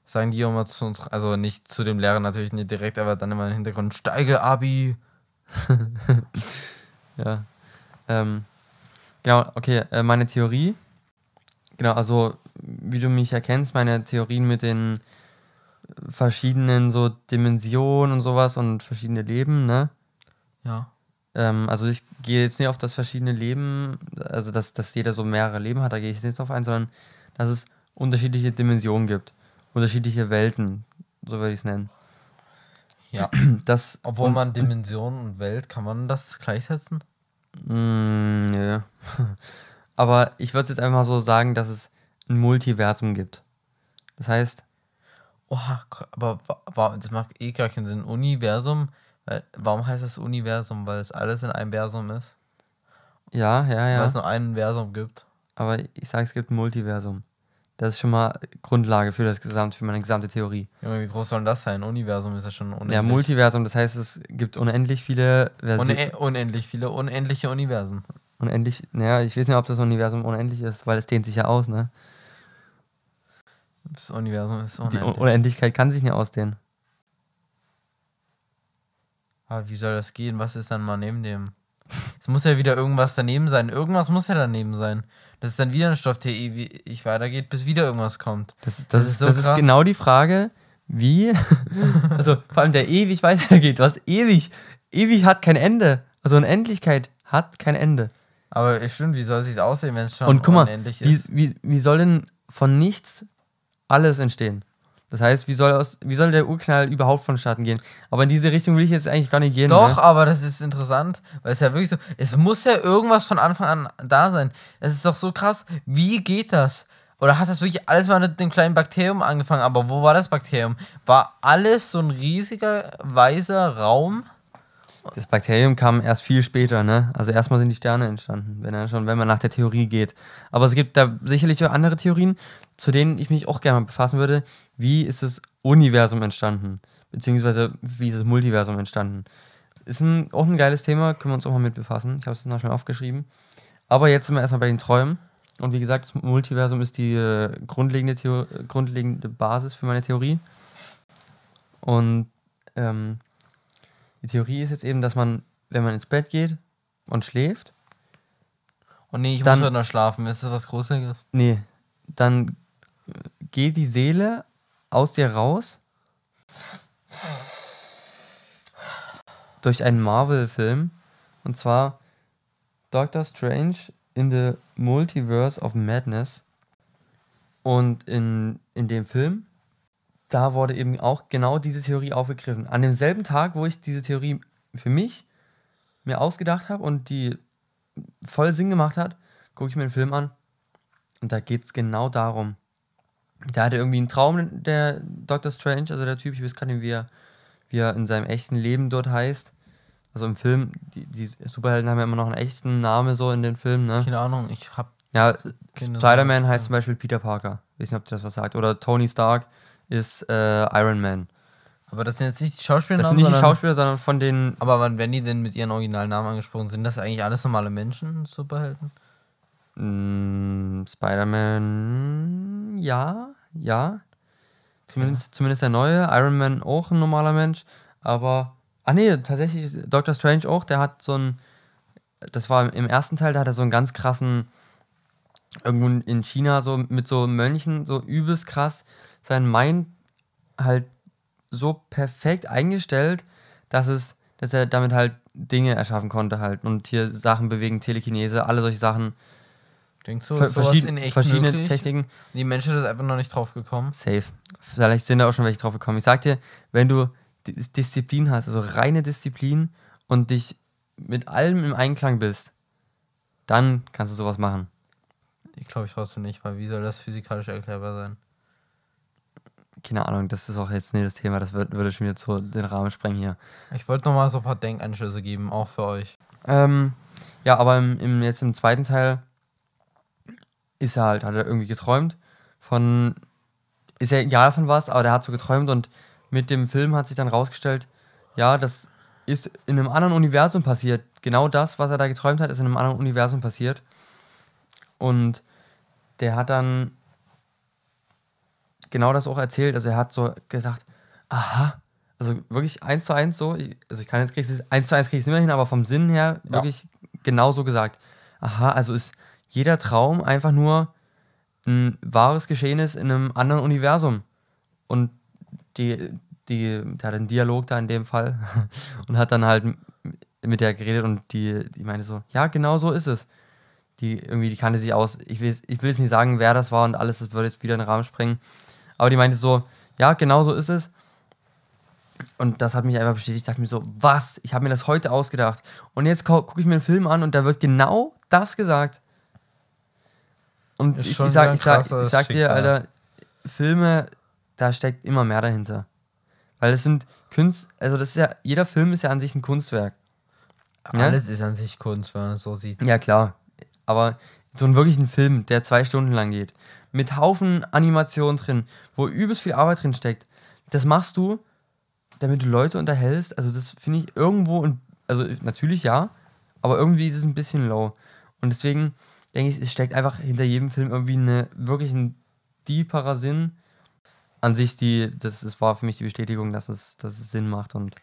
Sagen die immer zu uns, also nicht zu dem Lehrer natürlich nicht direkt, aber dann immer im Hintergrund, steige Abi. Ja. Ähm, genau, okay, äh, meine Theorie. Genau, also wie du mich erkennst, meine Theorien mit den verschiedenen so Dimensionen und sowas und verschiedene Leben, ne? Ja. Ähm, also ich gehe jetzt nicht auf das verschiedene Leben, also dass, dass jeder so mehrere Leben hat, da gehe ich jetzt nicht drauf ein, sondern dass es unterschiedliche Dimensionen gibt. Unterschiedliche Welten, so würde ich es nennen. Ja. Das, Obwohl und- man Dimension und Welt, kann man das gleichsetzen? Mm, nö. Aber ich würde jetzt einfach so sagen, dass es ein Multiversum gibt. Das heißt, Oha, aber das macht eh gar keinen Sinn. Universum, weil, warum heißt das Universum? Weil es alles in einem Versum ist. ja, ja, Weil ja. es nur ein Versum gibt. Aber ich sage, es gibt ein Multiversum. Das ist schon mal Grundlage für das gesamt, für meine gesamte Theorie. Junge, wie groß soll denn das sein? Universum ist ja schon unendlich. Ja, Multiversum, das heißt, es gibt unendlich viele Versionen. Une unendlich viele, unendliche Universen. Unendlich, naja, ich weiß nicht, ob das Universum unendlich ist, weil es dehnt sich ja aus, ne? Das Universum ist Die unendlich. Un- Unendlichkeit kann sich nicht ausdehnen. Aber wie soll das gehen? Was ist dann mal neben dem? Es muss ja wieder irgendwas daneben sein. Irgendwas muss ja daneben sein. Das ist dann wieder ein Stoff, der ewig weitergeht, bis wieder irgendwas kommt. Das, das, Das ist, so das ist genau die Frage, wie, also vor allem der ewig weitergeht. Was ewig? Ewig hat kein Ende. Also Unendlichkeit hat kein Ende. Aber es stimmt, wie soll es sich aussehen, wenn es schon Und guck mal, unendlich wie, ist? wie, wie soll denn von nichts alles entstehen? Das heißt, wie soll, aus, wie soll der Urknall überhaupt vonstatten gehen? Aber in diese Richtung will ich jetzt eigentlich gar nicht gehen. Doch, Ne? aber das ist interessant, weil es ja wirklich so, es muss ja irgendwas von Anfang an da sein. Es ist doch so krass, wie geht das? Oder hat das wirklich alles mal mit dem kleinen Bakterium angefangen? Aber wo war das Bakterium? War alles so ein riesiger, weißer Raum? Das Bakterium kam erst viel später, ne? Also erstmal sind die Sterne entstanden, wenn er schon, wenn man nach der Theorie geht. Aber es gibt da sicherlich auch andere Theorien, zu denen ich mich auch gerne mal befassen würde. Wie ist das Universum entstanden? Beziehungsweise wie ist das Multiversum entstanden? Ist ein, auch ein geiles Thema, können wir uns auch mal mit befassen. Ich habe es noch schnell aufgeschrieben. Aber jetzt sind wir erstmal bei den Träumen. Und wie gesagt, das Multiversum ist die äh, grundlegende, Theo äh, grundlegende Basis für meine Theorie. Und ähm, die Theorie ist jetzt eben, dass man, wenn man ins Bett geht und schläft, Und nee, ich Dann- muss heute noch schlafen. Ist das was Gruseliges? nee, dann geht die Seele aus dir raus durch einen Marvel-Film. Und zwar Doctor Strange in the Multiverse of Madness. Und in, in dem Film, da wurde eben auch genau diese Theorie aufgegriffen. An demselben Tag, wo ich diese Theorie für mich mir ausgedacht habe und die voll Sinn gemacht hat, gucke ich mir den Film an und da geht es genau darum. Da hatte irgendwie einen Traum, der Doctor Strange, also der Typ, ich weiß gar nicht, wie er, wie er in seinem echten Leben dort heißt. Also im Film, die, die Superhelden haben ja immer noch einen echten Namen so in den Filmen, ne? Keine Ahnung, ich hab. Ja, Spider-Man heißt zum Beispiel Peter Parker. Ich weiß nicht, ob das was sagt. Oder Tony Stark ist äh, Iron Man. Aber das sind jetzt nicht die Schauspieler. Das sind nicht die Schauspieler, sondern von den. Aber wann werden die denn mit ihren Originalnamen angesprochen? Sind das eigentlich alles normale Menschen, Superhelden? Mm, Spider-Man, ja, ja. Zumindest, zumindest der neue. Iron Man auch ein normaler Mensch. Aber. Ach nee, tatsächlich, Doctor Strange auch, der hat so ein. Das war im ersten Teil, da hat er so einen ganz krassen. Irgendwo in China, so mit so Mönchen, so übelst krass, sein Mind halt so perfekt eingestellt, dass es, dass er damit halt Dinge erschaffen konnte halt und hier Sachen bewegen, Telekinese, alle solche Sachen, Denkst du, ver ist sowas in echt verschiedene möglich? Techniken, Die Menschen sind einfach noch nicht drauf gekommen. safe. Vielleicht sind da auch schon welche drauf gekommen. Ich sag dir, wenn du Dis- Disziplin hast, also reine Disziplin und dich mit allem im Einklang bist, dann kannst du sowas machen. Ich glaube ich trotzdem nicht, weil wie soll das physikalisch erklärbar sein? Keine Ahnung, das ist auch jetzt nicht das Thema, das wird, würde schon wieder zu den Rahmen sprengen hier. Ich wollte noch mal so ein paar Denkanschlüsse geben, auch für euch. Ähm, ja, aber im, im, jetzt im zweiten Teil ist er halt, hat er irgendwie geträumt von, ist ja egal von was, aber der hat so geträumt und mit dem Film hat sich dann rausgestellt, ja, das ist in einem anderen Universum passiert. Genau das, was er da geträumt hat, ist in einem anderen Universum passiert. Und der hat dann genau das auch erzählt. Also er hat so gesagt, aha, also wirklich eins zu eins so, ich, also ich kann jetzt krieg eins zu eins kriege ich es nicht mehr hin, aber vom Sinn her Ja. wirklich genau so gesagt. Aha, also ist jeder Traum einfach nur ein wahres Geschehnis in einem anderen Universum. Und die, die, der hat einen Dialog da in dem Fall und hat dann halt mit der geredet und die, die meinte so, ja, genau so ist es. Die irgendwie, die kannte sich aus. Ich will, ich will jetzt nicht sagen, wer das war und alles, das würde jetzt wieder in den Rahmen sprengen. Aber die meinte so, ja, genau so ist es. Und das hat mich einfach bestätigt. Ich dachte mir so, was? Ich habe mir das heute ausgedacht. Und jetzt gucke ich mir einen Film an und da wird genau das gesagt. Und Ist ich, ich, sag, ich, sag, ich sag dir. Alter, Filme, da steckt immer mehr dahinter. Weil es sind Kunst, also das ist ja, jeder Film ist ja an sich ein Kunstwerk. Ja? Alles ist an sich Kunst, wenn man es so sieht. Ja, klar. Aber so einen wirklichen Film, der zwei Stunden lang geht, mit Haufen Animation drin, wo übelst viel Arbeit drin steckt, das machst du, damit du Leute unterhältst. Also, das finde ich irgendwo, ein, also natürlich ja, aber irgendwie ist es ein bisschen low. Und deswegen denke ich, es steckt einfach hinter jedem Film irgendwie eine, wirklich ein deeperer Sinn. An sich, die, das, das war für mich die Bestätigung, dass es, dass es Sinn macht und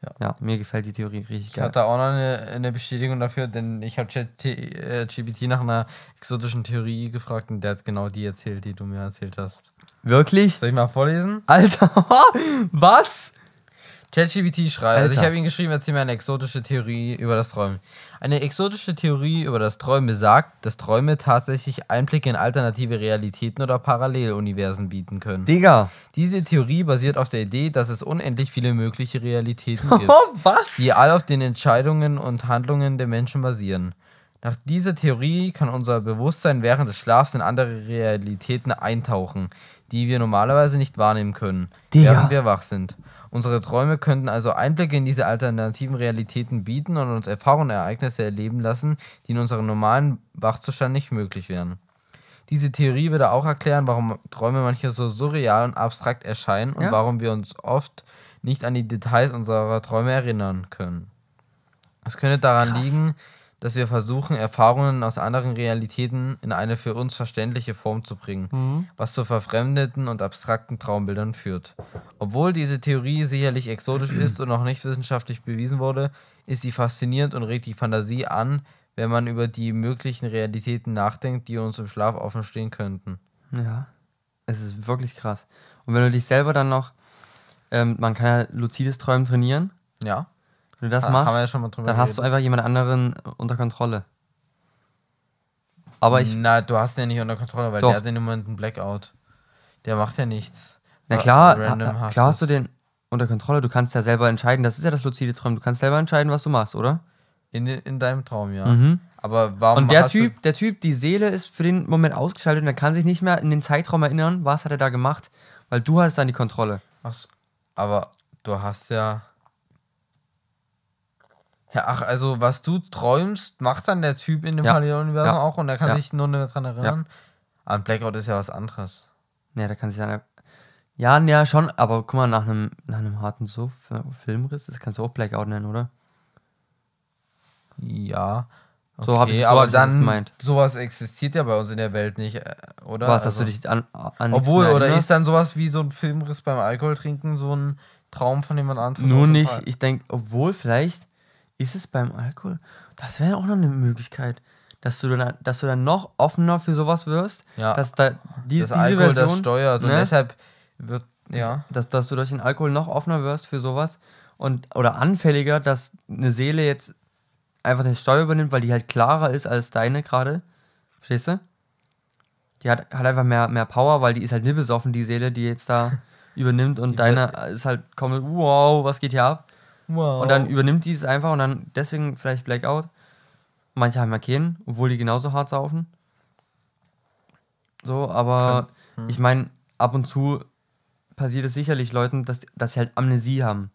Ja. ja, mir gefällt die Theorie richtig Ich geil. hatte auch noch eine, eine Bestätigung dafür, denn ich habe GPT nach einer exotischen Theorie gefragt und der hat genau die erzählt, die du mir erzählt hast. Wirklich? Soll ich mal vorlesen? Alter, was? ChatGPT schreibt, also ich habe ihm geschrieben, erzähl mir eine exotische Theorie über das Träumen. Eine exotische Theorie über das Träumen besagt, dass Träume tatsächlich Einblicke in alternative Realitäten oder Paralleluniversen bieten können. Digga. Diese Theorie basiert auf der Idee, dass es unendlich viele mögliche Realitäten gibt, was? die all auf den Entscheidungen und Handlungen der Menschen basieren. Nach dieser Theorie kann unser Bewusstsein während des Schlafs in andere Realitäten eintauchen, die wir normalerweise nicht wahrnehmen können, Digga. während wir wach sind. Unsere Träume könnten also Einblicke in diese alternativen Realitäten bieten und uns Erfahrungen und Ereignisse erleben lassen, die in unserem normalen Wachzustand nicht möglich wären. Diese Theorie würde auch erklären, warum Träume manchmal so surreal und abstrakt erscheinen und Ja. warum wir uns oft nicht an die Details unserer Träume erinnern können. Es könnte daran krass. liegen, dass wir versuchen, Erfahrungen aus anderen Realitäten in eine für uns verständliche Form zu bringen, Mhm. was zu verfremdeten und abstrakten Traumbildern führt. Obwohl diese Theorie sicherlich exotisch ist und noch nicht wissenschaftlich bewiesen wurde, ist sie faszinierend und regt die Fantasie an, wenn man über die möglichen Realitäten nachdenkt, die uns im Schlaf offen stehen könnten. Ja. Es ist wirklich krass. Und wenn du dich selber dann noch, ähm, man kann ja luzides Träumen trainieren. Ja, Wenn du das Ha- machst, ja dann hast du geredet. einfach jemand anderen unter Kontrolle. Aber ich, Na, du hast den nicht unter Kontrolle, weil Doch. der hat in dem Moment einen Blackout. Der macht ja nichts. na klar, ha, klar hast du den unter Kontrolle. Du kannst ja selber entscheiden. Das ist ja das lucide Träumen. Du kannst selber entscheiden, was du machst, oder? In, in deinem Traum, ja. Mhm. Aber warum Und der hast Typ, der Typ, die Seele ist für den Moment ausgeschaltet und er kann sich nicht mehr in den Zeitraum erinnern, was hat er da gemacht, weil du hattest dann die Kontrolle. Ach aber du hast ja. Ja, ach, also was du träumst, macht dann der Typ in dem Ja. Paralleluniversum Ja. auch und er kann Ja. sich nur daran erinnern. An Blackout ist ja was anderes. Ne, da kann sich dann. Ja, ja, schon, aber guck mal, nach einem, nach einem harten so Filmriss, das kannst du auch Blackout nennen, oder? Ja. Okay, So hab ich- so hab aber ich das dann gemeint. sowas existiert ja bei uns in der Welt nicht, äh, oder? Was, dass Also- du dich an, an Obwohl, oder ist dann sowas wie so ein Filmriss beim Alkohol trinken so ein Traum von jemand anderem? Nur nicht, ich denke, obwohl vielleicht ist es beim Alkohol, das wäre auch noch eine Möglichkeit, dass du dann, dass du dann noch offener für sowas wirst, Ja. dass da die, das diese Alkohol Version, das steuert und ne? deshalb wird, ja. dass, dass du durch den Alkohol noch offener wirst für sowas und oder anfälliger, dass eine Seele jetzt einfach den Steuer übernimmt, weil die halt klarer ist als deine gerade. Verstehst du? Die hat, hat einfach mehr, mehr Power, weil die ist halt nicht besoffen, die Seele, die jetzt da übernimmt und Die deine ist halt komplett, wow, was geht hier ab? Wow. Und dann übernimmt die es einfach und dann deswegen vielleicht Blackout. Manche haben ja keinen, obwohl die genauso hart saufen. So, aber Hm. ich meine, ab und zu passiert es sicherlich Leuten, dass, dass sie halt Amnesie haben.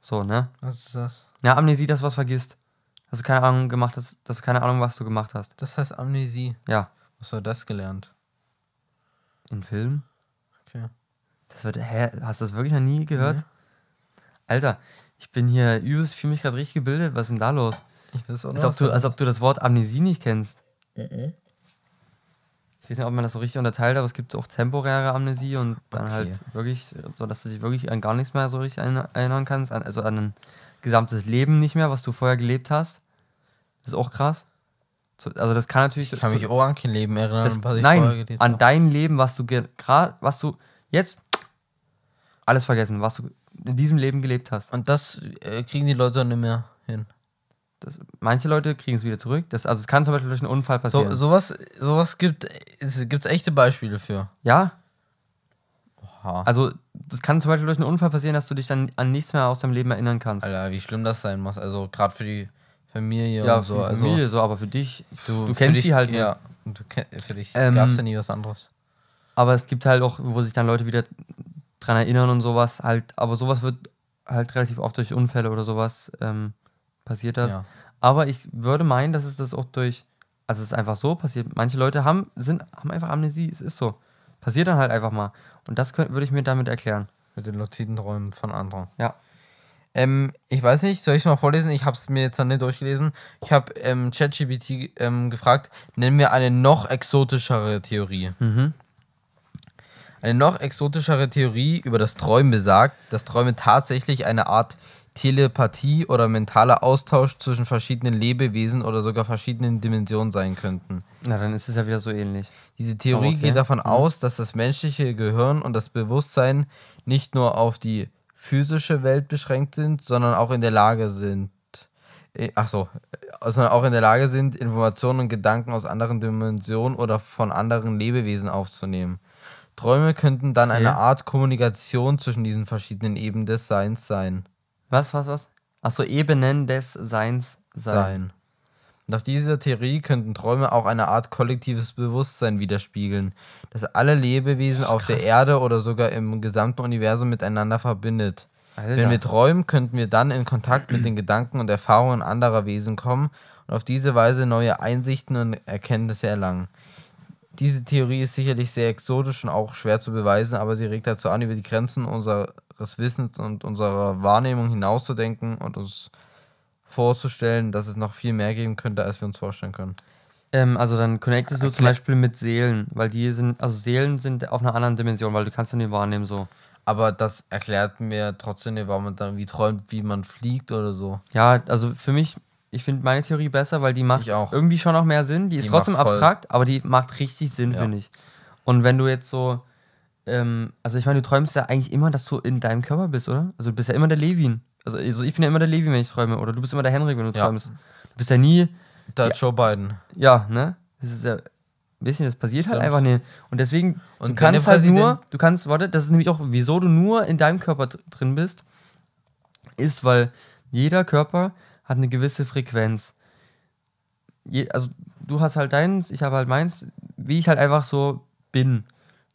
So, ne? Was ist das? Ja, Amnesie, dass du was vergisst. Dass du keine Ahnung gemacht hast, dass du keine Ahnung, was du gemacht hast. Das heißt Amnesie. Ja. Was hast du das gelernt? In Filmen? Okay. Das wird, hä, hast du das wirklich noch nie gehört? Nee. Alter, ich bin hier übelst, fühle mich gerade richtig gebildet. Was ist denn da los? Ich weiß auch Als ob, du, als ob du das Wort Amnesie nicht kennst. Mhm. Ich weiß nicht, ob man das so richtig unterteilt, aber es gibt auch temporäre Amnesie und dann Okay. halt wirklich, so dass du dich wirklich an gar nichts mehr so richtig erinnern kannst, an, also an ein gesamtes Leben nicht mehr, was du vorher gelebt hast. Das ist auch krass. So, also das kann natürlich. Ich kann mich auch an kein Leben erinnern, das, was ich vorher nein, gelebt an habe. dein Leben, was du gerade, was du jetzt alles vergessen, was du in diesem Leben gelebt hast. Und das äh, kriegen die Leute dann nicht mehr hin. Das, manche Leute kriegen es wieder zurück. Das, also es kann zum Beispiel durch einen Unfall passieren. So, sowas, sowas gibt es gibt echte Beispiele für. ja, Oha. also das kann zum Beispiel durch einen Unfall passieren, dass du dich dann an nichts mehr aus deinem Leben erinnern kannst. Alter, wie schlimm das sein muss. Also gerade für die Familie ja, und für so. die Also Familie so, aber für dich. du, du für kennst dich, sie halt nicht. Ja. Kenn, für dich Ähm, gab es ja nie was anderes. Aber es gibt halt auch, wo sich dann Leute wieder dran erinnern und sowas. Halt, aber sowas wird halt relativ oft durch Unfälle oder sowas ähm, passiert das. Ja. Aber ich würde meinen, dass es das auch durch, also es ist einfach so passiert. Manche Leute haben, sind, haben einfach Amnesie, es ist so. Passiert dann halt einfach mal. Und das könnt, würde ich mir damit erklären. Mit den luziden Träumen von anderen. Ja. Ähm, ich weiß nicht, soll ich es mal vorlesen? Ich habe es mir jetzt noch nicht durchgelesen. Ich habe ähm, ChatGPT ähm, gefragt, nenn mir eine noch exotischere Theorie. Mhm. Eine noch exotischere Theorie über das Träumen besagt, dass Träume tatsächlich eine Art Telepathie oder mentaler Austausch zwischen verschiedenen Lebewesen oder sogar verschiedenen Dimensionen sein könnten. Na, dann ist es ja wieder so ähnlich. Diese Theorie Okay. geht davon Mhm. aus, dass das menschliche Gehirn und das Bewusstsein nicht nur auf die physische Welt beschränkt sind, sondern auch in der Lage sind, äh, ach so, äh, sondern auch in der Lage sind, Informationen und Gedanken aus anderen Dimensionen oder von anderen Lebewesen aufzunehmen. Träume könnten dann eine Okay. Art Kommunikation zwischen diesen verschiedenen Ebenen des Seins sein. Was, was, was? Achso, Ebenen des Seins sein. sein. Nach dieser Theorie könnten Träume auch eine Art kollektives Bewusstsein widerspiegeln, das alle Lebewesen auf der Erde oder sogar im gesamten Universum miteinander verbindet. Alter. Wenn wir träumen, könnten wir dann in Kontakt mit den Gedanken und Erfahrungen anderer Wesen kommen und auf diese Weise neue Einsichten und Erkenntnisse erlangen. Diese Theorie ist sicherlich sehr exotisch und auch schwer zu beweisen, aber sie regt dazu an, über die Grenzen unseres Wissens und unserer Wahrnehmung hinauszudenken und uns vorzustellen, dass es noch viel mehr geben könnte, als wir uns vorstellen können. Ähm, also dann connectest du zum Erklä- Beispiel mit Seelen, weil die sind, also Seelen sind auf einer anderen Dimension, weil du kannst ja nicht wahrnehmen so. Aber das erklärt mir trotzdem nicht, warum man dann wie träumt, wie man fliegt oder so. Ja, also für mich, ich finde meine Theorie besser, weil die macht irgendwie schon noch mehr Sinn. Die ist Die trotzdem abstrakt, aber die macht richtig Sinn, Ja. finde ich. Und wenn du jetzt so, ähm, also ich meine, du träumst ja eigentlich immer, dass du in deinem Körper bist, oder? Also du bist ja immer der Levin. Also, also ich bin ja immer der Levin, wenn ich träume, oder du bist immer der Henrik, wenn du Ja. träumst. Du bist ja nie, hat Joe Biden. ja, ne? Das ist ja, ein bisschen, das passiert halt Stimmt. einfach nicht. Und deswegen, Und du kannst der halt nur, du kannst, warte, das ist nämlich auch, wieso du nur in deinem Körper dr- drin bist, ist, weil jeder Körper hat eine gewisse Frequenz. Je, also du hast halt deins, ich habe halt meins, wie ich halt einfach so bin,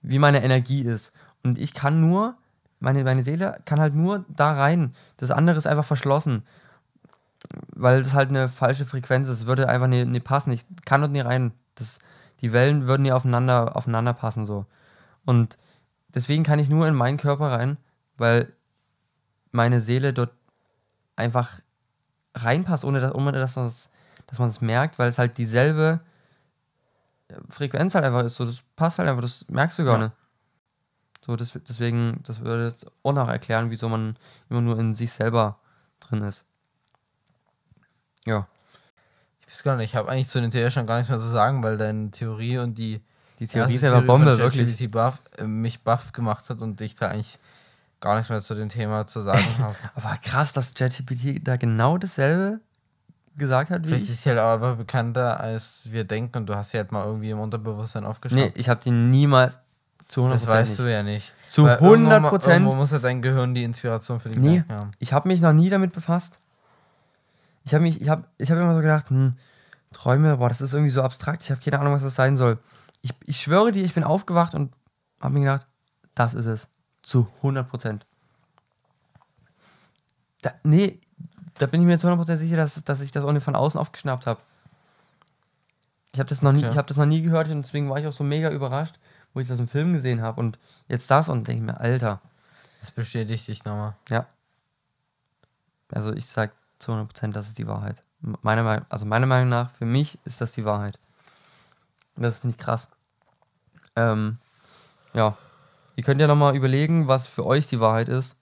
wie meine Energie ist. Und ich kann nur, meine, meine Seele kann halt nur da rein. Das andere ist einfach verschlossen. weil das halt eine falsche Frequenz ist. Es würde einfach nie, nie passen. Ich kann dort nie rein. Das, die Wellen würden nie aufeinander, aufeinander passen so. Und deswegen kann ich nur in meinen Körper rein, weil meine Seele dort einfach reinpasst, ohne dass, ohne dass, man es- dass man es merkt, weil es halt dieselbe äh, Frequenz halt einfach ist. So, das passt halt einfach, das merkst du gar Ja. nicht. So, das, deswegen, das würde jetzt auch noch erklären, wieso man immer nur in sich selber drin ist. Ja, Ich weiß gar nicht, ich habe eigentlich zu den Theorien schon gar nichts mehr zu sagen, weil deine Theorie und die die Theorie Theorie Bombe, wirklich. Buff, äh, mich buff gemacht hat und ich da eigentlich gar nichts mehr zu dem Thema zu sagen habe. Aber krass, dass ChatGPT da genau dasselbe gesagt hat wie Vielleicht ich. ist sie halt aber bekannter, als wir denken und du hast sie halt mal irgendwie im Unterbewusstsein Nee, aufgeschnappt. ich habe die niemals zu 100% das weißt nicht. du ja nicht. Zu Weil irgendwo 100 mu- Prozent. Irgendwo muss ja dein Gehirn die Inspiration für die Nee. Gedanken haben. Ich habe mich noch nie damit befasst. Ich habe mich, ich habe, ich habe immer so gedacht, hm, Träume, boah, das ist irgendwie so abstrakt. Ich habe keine Ahnung, was das sein soll. Ich, ich schwöre dir, ich bin aufgewacht und habe mir gedacht, das ist es. Zu 100 Prozent. Da, nee, da bin ich mir zu 100 Prozent sicher, dass, dass ich das auch nicht von außen aufgeschnappt habe. Ich habe das noch nie, Okay. ich habe das noch nie gehört und deswegen war ich auch so mega überrascht, wo ich das im Film gesehen habe und jetzt das und denke mir, Alter, Das bestätigt dich nochmal. ja. Also ich sag zu 100%, das ist die Wahrheit. Meiner Meinung, also meiner Meinung nach, für mich ist das die Wahrheit. Und das finde ich krass. Ähm, ja. Ihr könnt ja nochmal überlegen, was für euch die Wahrheit ist.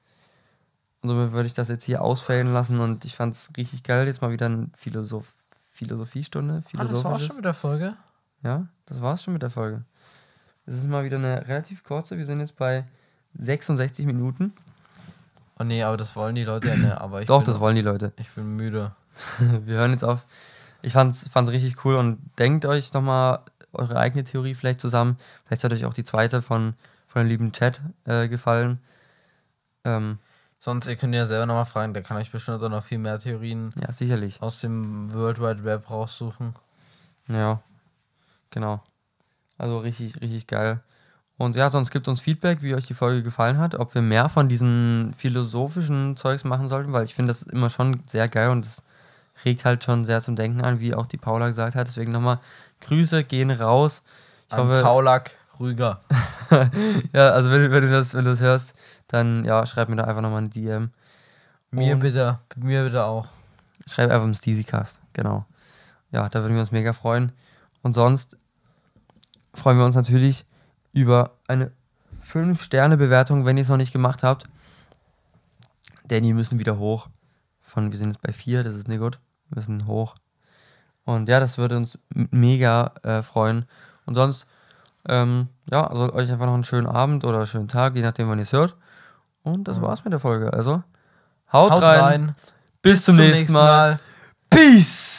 Und somit würde ich das jetzt hier ausfällen lassen und ich fand es richtig geil. Jetzt mal wieder eine Philosoph Philosophiestunde. Ah, das war's philosophisches. schon mit der Folge? Ja, das war's schon mit der Folge. Es ist mal wieder eine relativ kurze. Wir sind jetzt bei 66 Minuten. Oh nee, aber das wollen die Leute ja nicht. Aber ich Doch, das wollen die Leute. Ich bin müde. Wir hören jetzt auf. Ich fand's, fand's richtig cool und denkt euch nochmal eure eigene Theorie vielleicht zusammen. Vielleicht hat euch auch die zweite von, von dem lieben Chat äh, gefallen. Ähm, Sonst, ihr könnt ja selber nochmal fragen, der kann euch bestimmt auch noch viel mehr Theorien ja, sicherlich. aus dem World Wide Web raussuchen. Ja, genau. Also richtig, richtig geil. Und ja, sonst gibt uns Feedback, wie euch die Folge gefallen hat, ob wir mehr von diesen philosophischen Zeugs machen sollten, weil ich finde das immer schon sehr geil und es regt halt schon sehr zum Denken an, wie auch die Paula gesagt hat. Deswegen nochmal Grüße gehen raus. Ich An hoffe, Paulak Rüger. ja, also wenn, du- wenn, du das, wenn du das hörst, dann ja, schreib mir da einfach nochmal eine DM. Mir Und- bitte, mir bitte auch. Schreib einfach im Steezycast, genau. Ja, da würden wir uns mega freuen. Und sonst freuen wir uns natürlich über eine 5-Sterne-Bewertung, wenn ihr es noch nicht gemacht habt. Denn die müssen wieder hoch. Von, wir sind jetzt bei 4, das ist nicht gut. Wir müssen hoch. Und ja, das würde uns mega äh, freuen. Und sonst, ähm, ja, also euch einfach noch einen schönen Abend oder einen schönen Tag, je nachdem, wann ihr es hört. Und das Ja. war's mit der Folge. Also, haut, Haut rein. rein. Bis, zum, nächsten Mal. Peace!